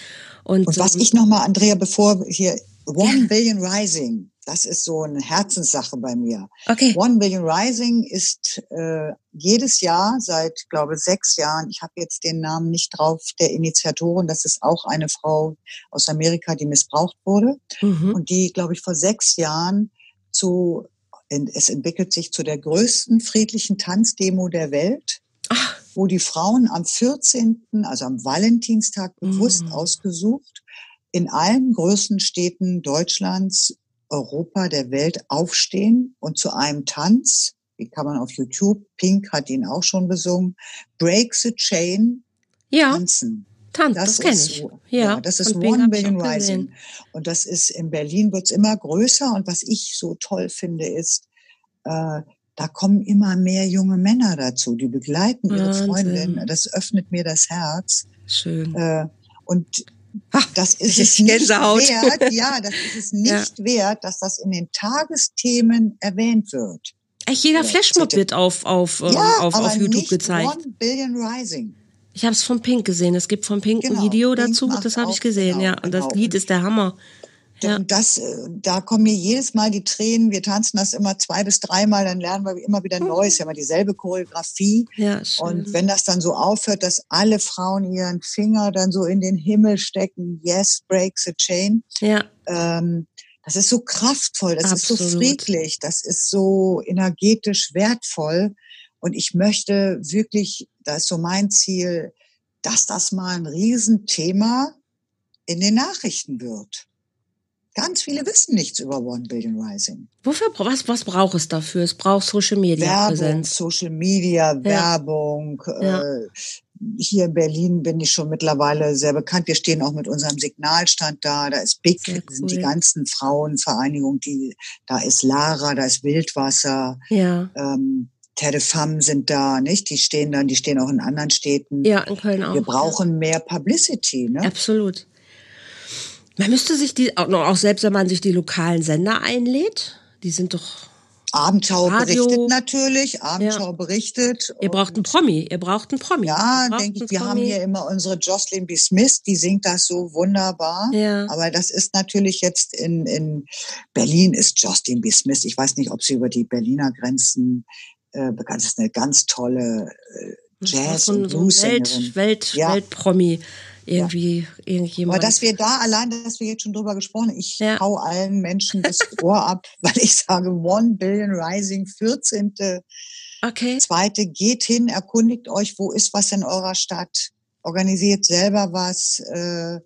Und, Und was ähm, ich nochmal, Andrea, bevor hier One Billion Rising das ist so eine Herzenssache bei mir. Okay. One Billion Rising ist äh, jedes Jahr seit, glaube sechs Jahren. Ich habe jetzt den Namen nicht drauf der Initiatorin. Das ist auch eine Frau aus Amerika, die missbraucht wurde Mhm. und die, glaube ich, vor sechs Jahren zu es entwickelt sich zu der größten friedlichen Tanzdemo der Welt, Ach, wo die Frauen am 14., also am Valentinstag bewusst Mhm. ausgesucht, in allen größten Städten Deutschlands, Europa, der Welt aufstehen und zu einem Tanz, die kann man auf YouTube, Pink hat ihn auch schon besungen, Break the Chain ja, tanzen. Tanz, das, kenne ist ich. so- Ja, das ist One Billion Rising. Und das ist in Berlin wird's immer größer. Und was ich so toll finde, ist, äh, da kommen immer mehr junge Männer dazu. Die begleiten ihre Wahnsinn. Freundin. Das öffnet mir das Herz. Schön. Äh, und Ha, das ist es nicht wert, ja, das ist es nicht wert, dass das in den Tagesthemen erwähnt wird. Echt, jeder Ja, Flashmob wird auf, auf, ähm, ja, auf, auf YouTube gezeigt. One Billion Rising. Ich habe es von Pink gesehen. Es gibt von Pink ein Genau, Video Pink dazu. Das habe ich gesehen, genau, ja. Und das genau. Lied ist der Hammer. Ja. Und das, äh, da kommen mir jedes Mal die Tränen. Wir tanzen das immer zwei bis dreimal, dann lernen wir immer wieder Neues. Wir haben immer dieselbe Choreografie. Ja, schön. Und wenn das dann so aufhört, dass alle Frauen ihren Finger dann so in den Himmel stecken, yes, break the chain, ja, ähm, das ist so kraftvoll, das ist so Absolut. friedlich, das ist so energetisch wertvoll. Und ich möchte wirklich, das ist so mein Ziel, dass das mal ein Riesenthema in den Nachrichten wird. Ganz viele wissen nichts über One Billion Rising. wofür, was, was braucht es dafür? Es braucht Social Media Werbung, Präsenz. Social Media, Werbung. Ja. Äh, hier in Berlin bin ich schon mittlerweile sehr bekannt. Wir stehen auch mit unserem Signalstand da. Da ist Big, Sehr sind die cool. ganzen Frauenvereinigungen, die, da ist Lara, da ist Wildwasser, Ja, ähm, Terre de Femme sind da, nicht? Die stehen dann, die stehen auch in anderen Städten. ja, in Köln auch. Wir brauchen mehr Publicity, ne? Ja. Absolut. Man müsste sich die, auch, selbst wenn man sich die lokalen Sender einlädt, die sind doch, Abendschau Radio. berichtet natürlich, Abendschau berichtet. ihr braucht einen Promi, ihr braucht einen Promi. Ja, denke ich, wir haben Promi. hier immer unsere Jocelyn B. Smith, die singt das so wunderbar. Ja. Aber das ist natürlich jetzt in, in Berlin ist Jocelyn B. Smith. Ich weiß nicht, ob sie über die Berliner Grenzen äh, bekannt ist. Eine ganz tolle äh, Jazz- so und so Welt. Welt, Ja. Weltpromi. Irgendwie, irgendjemand. Aber dass wir da allein, dass wir jetzt schon drüber gesprochen, ich Ja. hau allen Menschen das Ohr ab, weil ich sage, One Billion Rising, 14. okay. Zweite, geht hin, erkundigt euch, wo ist was in eurer Stadt, organisiert selber was. Äh,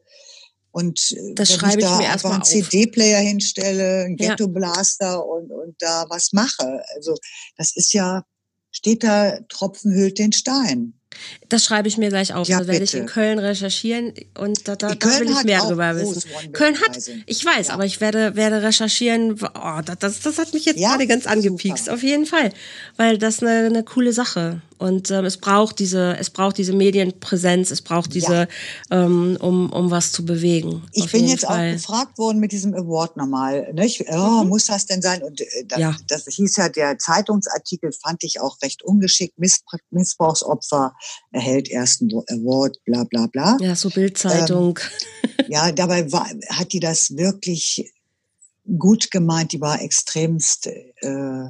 und äh, Das wenn schreibe ich da mir erst einfach einen. CD-Player hinstelle, einen Ja. Ghetto-Blaster und, und da was mache. Also das ist ja, steht da, Tropfen hüllt den Stein. Das schreibe ich mir gleich auf. Ja, da werde ich in Köln recherchieren und da, da, da will ich mehr drüber wissen. Köln hat, ich weiß, Ja. aber ich werde, werde recherchieren. Oh, das, das, das hat mich jetzt Ja, gerade ganz angepiekst, super. auf jeden Fall. Weil das eine, eine coole Sache. Und ähm, es braucht diese, es braucht diese Medienpräsenz, es braucht diese, ähm, um, um was zu bewegen. Ich bin jetzt Fall. auch gefragt worden mit diesem Award nochmal. Nicht? Oh, Muss das denn sein? Und äh, das, Ja. das hieß ja, der Zeitungsartikel fand ich auch recht ungeschickt. Missbra- Missbrauchsopfer erhält ersten Award, bla bla bla. Ja, so Bildzeitung. Ja, dabei war, hat die das wirklich gut gemeint. Die war extremst äh,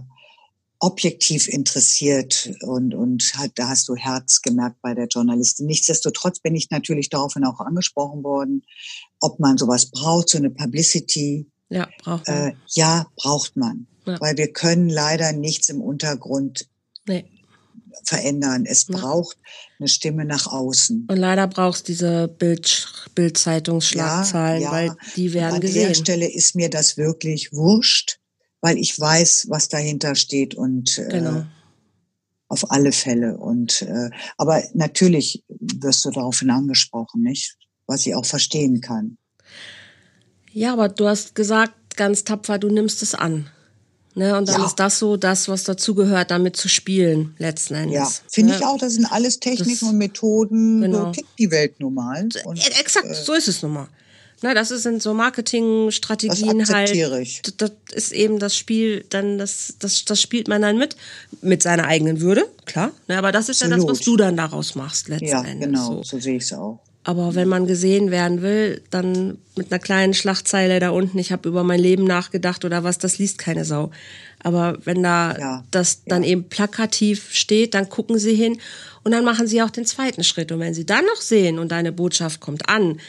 objektiv interessiert und, und hat, da hast du Herz gemerkt bei der Journalistin. Nichtsdestotrotz bin ich natürlich daraufhin auch angesprochen worden, ob man sowas braucht, so eine Publicity. ja, braucht man. Äh, ja, braucht man. Ja. Weil wir können leider nichts im Untergrund nee. verändern. Es Ja. braucht eine Stimme nach außen. Und leider brauchst diese Bild, Bildzeitungsschlagzahlen, Ja, weil die werden An der gesehen. Stelle ist mir das wirklich wurscht, weil ich weiß, was dahinter steht und äh, Genau. auf alle Fälle. Und äh, aber natürlich wirst du daraufhin angesprochen, nicht? Was ich auch verstehen kann. Ja, aber du hast gesagt, ganz tapfer, du nimmst es an. Ne? Und dann Ja. ist das so das, was dazugehört, damit zu spielen, letzten Endes. Ja, finde ne? ich auch. Das sind alles Techniken Das- und Methoden. Genau. So tickt die Welt nun mal. Und Exakt, so ist es nun mal. Ne, das ist- sind so das Marketingstrategien halt. akzeptiere ich. D- Das ist eben das Spiel, dann das, das, das spielt man dann mit, mit seiner eigenen Würde, klar. Ne, aber das ist ja das, was Absolut. du dann daraus machst letzten Ja, Endes. genau, So. so sehe ich es auch. Aber wenn man gesehen werden will, dann mit einer kleinen Schlagzeile da unten, ich habe über mein Leben nachgedacht oder was, das liest keine Sau. Aber wenn da ja, das dann ja. eben plakativ steht, dann gucken sie hin und dann machen sie auch den zweiten Schritt. Und wenn sie dann noch sehen und deine Botschaft kommt an,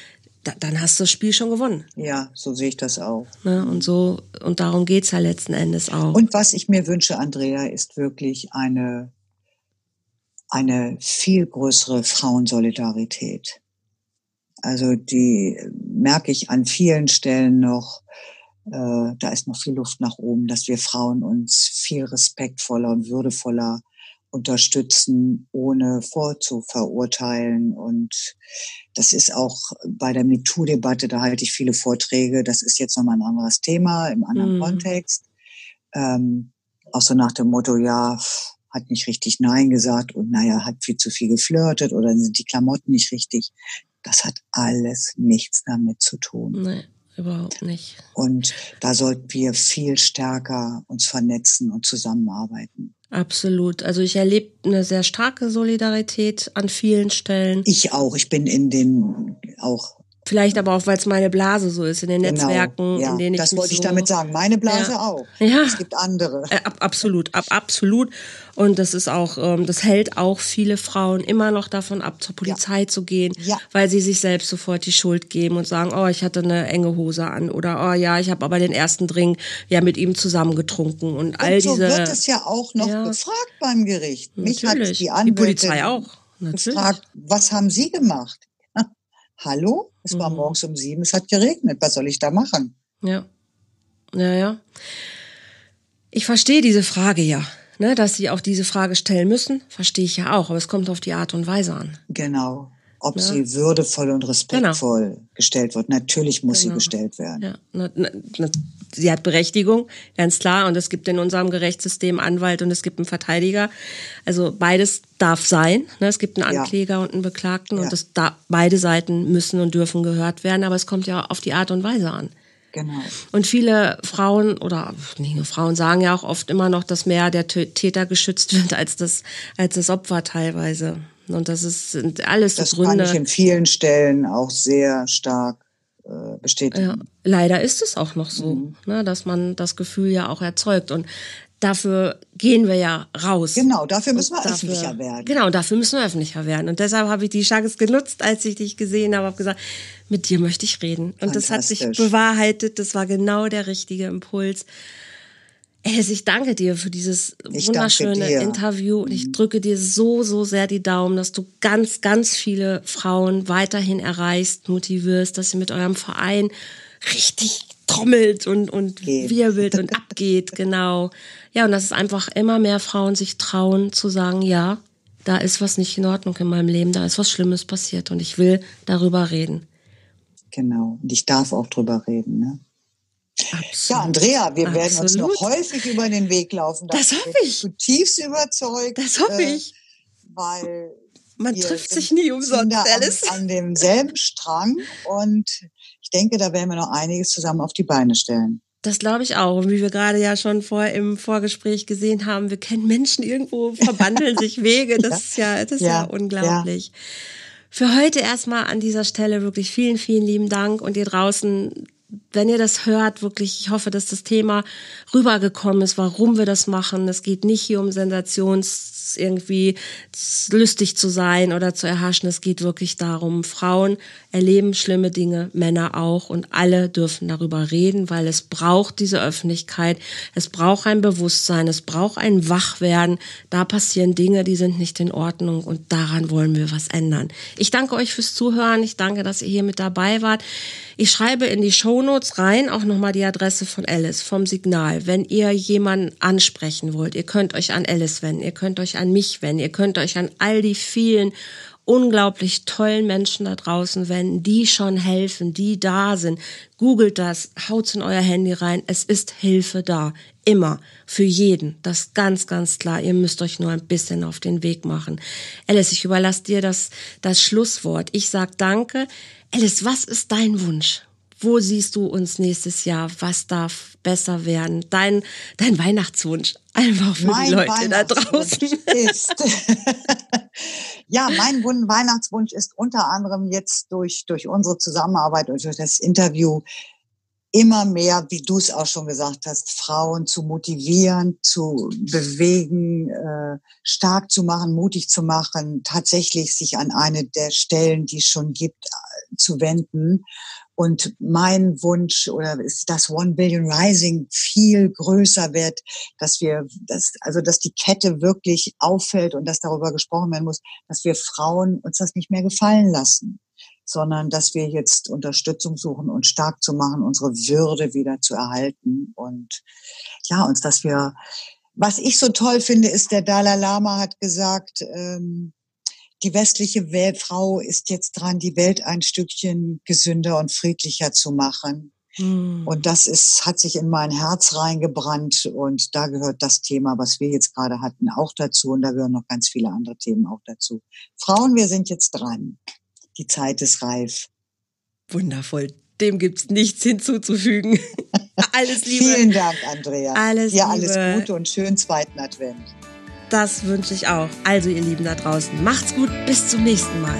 da, dann hast du das Spiel schon gewonnen. Ja, so sehe ich das auch. Ne? Und so, und darum geht's ja letzten Endes auch. Und was ich mir wünsche, Andrea, ist wirklich eine, eine viel größere Frauensolidarität. Also die merke ich an vielen Stellen noch, äh, da ist noch viel Luft nach oben, dass wir Frauen uns viel respektvoller und würdevoller unterstützen, ohne vorzuverurteilen. Und das ist auch bei der MeToo-Debatte, da halte ich viele Vorträge. Das ist jetzt nochmal ein anderes Thema im anderen mhm. Kontext. Ähm, auch so nach dem Motto, ja, hat nicht richtig Nein gesagt und naja, hat viel zu viel geflirtet oder sind die Klamotten nicht richtig. Das hat alles nichts damit zu tun. Nee, überhaupt nicht. Und da sollten wir viel stärker uns vernetzen und zusammenarbeiten. Absolut. Also ich erlebe eine sehr starke Solidarität an vielen Stellen. Ich auch. Ich bin in den auch Vielleicht aber auch, weil es meine Blase so ist, in den genau, Netzwerken, ja, in denen ich Das wollte so, ich damit sagen. Meine Blase ja, auch. Ja. Es gibt andere. Äh, ab, absolut, ab, absolut. Und das ist auch, ähm, das hält auch viele Frauen immer noch davon ab, zur Polizei ja. zu gehen, weil sie sich selbst sofort die Schuld geben und sagen, oh, ich hatte eine enge Hose an oder oh ja, ich habe aber den ersten Drink ja mit ihm zusammen getrunken und, und all so diese. So wird es ja auch noch befragt beim Gericht. Mich Natürlich. hat die Anwältin die Polizei auch. Natürlich. gefragt, was haben Sie gemacht? Hallo? Es war mhm. morgens um sieben, es hat geregnet. Was soll ich da machen? Ja. Ja, ja. Ich verstehe diese Frage ja. Ne, dass sie auch diese Frage stellen müssen, verstehe ich ja auch, aber es kommt auf die Art und Weise an. Genau. Ob ja. sie würdevoll und respektvoll genau. gestellt wird. Natürlich muss genau. sie gestellt werden. Ja. Na, na, na, sie hat Berechtigung, ganz klar. Und es gibt in unserem Gerechtssystem Anwalt und es gibt einen Verteidiger. Also beides darf sein. Ne? Es gibt einen Ankläger ja. und einen Beklagten und das da, beide Seiten müssen und dürfen gehört werden. Aber es kommt ja auf die Art und Weise an. Genau. Und viele Frauen oder nicht nur Frauen sagen ja auch oft immer noch, dass mehr der Täter geschützt wird als das, als das Opfer teilweise. Und das ist, sind alles das Gründe. Das kann ich in vielen Stellen auch sehr stark äh, bestätigen. Ja, leider ist es auch noch so, mhm. ne, dass man das Gefühl ja auch erzeugt. Und dafür gehen wir ja raus. Genau, dafür müssen wir dafür, öffentlicher werden. Genau, dafür müssen wir öffentlicher werden. Und deshalb habe ich die Chance genutzt, als ich dich gesehen habe, habe gesagt, mit dir möchte ich reden. Und das hat sich bewahrheitet. Das war genau der richtige Impuls. Alice, ich danke dir für dieses ich wunderschöne Interview und ich mhm. drücke dir so, so sehr die Daumen, dass du ganz, ganz viele Frauen weiterhin erreichst, motivierst, dass ihr mit eurem Verein richtig trommelt und, und wirbelt und abgeht, genau. Ja, und dass es einfach immer mehr Frauen sich trauen zu sagen, ja, da ist was nicht in Ordnung in meinem Leben, da ist was Schlimmes passiert und ich will darüber reden. Genau, und ich darf auch drüber reden, ne? Absolut. Ja, Andrea, wir Absolut. werden uns noch häufig über den Weg laufen. Das, hoffe ich. Zutiefst überzeugt. Das hoffe äh, ich. Weil man trifft sich nie umsonst, Alice. An, an demselben Strang und ich denke, da werden wir noch einiges zusammen auf die Beine stellen. Das glaube ich auch. Und wie wir gerade ja schon vor im Vorgespräch gesehen haben, wir kennen Menschen irgendwo, verwandeln sich Wege. Das ja. ist ja, das ist ja, ja unglaublich. Ja. Für heute erstmal an dieser Stelle wirklich vielen, vielen lieben Dank und ihr draußen wenn ihr das hört, wirklich, ich hoffe, dass das Thema rübergekommen ist, warum wir das machen. Es geht nicht hier um Sensations irgendwie lustig zu sein oder zu erhaschen. Es geht wirklich darum, Frauen erleben schlimme Dinge, Männer auch und alle dürfen darüber reden, weil es braucht diese Öffentlichkeit, es braucht ein Bewusstsein, es braucht ein Wachwerden. Da passieren Dinge, die sind nicht in Ordnung und daran wollen wir was ändern. Ich danke euch fürs Zuhören. Ich danke, dass ihr hier mit dabei wart. Ich schreibe in die Shownotes rein auch nochmal die Adresse von Alice, vom Signal. Wenn ihr jemanden ansprechen wollt, ihr könnt euch an Alice wenden, ihr könnt euch an mich wenden, ihr könnt euch an all die vielen unglaublich tollen Menschen da draußen wenden, die schon helfen, die da sind. Googelt das, haut's in euer Handy rein. Es ist Hilfe da. Immer. Für jeden. Das ganz, ganz klar. Ihr müsst euch nur ein bisschen auf den Weg machen. Alice, ich überlasse dir das, das Schlusswort. Ich sag danke. Alice, was ist dein Wunsch? Wo siehst du uns nächstes Jahr? Was darf besser werden? Dein, dein Weihnachtswunsch. Einfach für mein die Leute da draußen. Ist ja, mein Weihnachtswunsch ist unter anderem jetzt durch, durch unsere Zusammenarbeit und durch das Interview immer mehr, wie du es auch schon gesagt hast, Frauen zu motivieren, zu bewegen, äh, stark zu machen, mutig zu machen, tatsächlich sich an eine der Stellen, die es schon gibt, äh, zu wenden. Und mein Wunsch oder ist, dass One Billion Rising viel größer wird, dass wir, dass, also, dass die Kette wirklich auffällt und dass darüber gesprochen werden muss, dass wir Frauen uns das nicht mehr gefallen lassen sondern dass wir jetzt Unterstützung suchen und stark zu machen, unsere Würde wieder zu erhalten und ja, uns, dass wir, was ich so toll finde, ist, der Dalai Lama hat gesagt, ähm, die westliche Welt, Frau ist jetzt dran, die Welt ein Stückchen gesünder und friedlicher zu machen. Hm. Und das ist, hat sich in mein Herz reingebrannt und da gehört das Thema, was wir jetzt gerade hatten, auch dazu und da gehören noch ganz viele andere Themen auch dazu. Frauen, wir sind jetzt dran die Zeit ist reif. Wundervoll. Dem gibt's nichts hinzuzufügen. alles Liebe. Vielen Dank, Andrea. Alles ja, Liebe. alles Gute und schönen zweiten Advent. Das wünsche ich auch. Also, ihr Lieben da draußen, macht's gut. Bis zum nächsten Mal.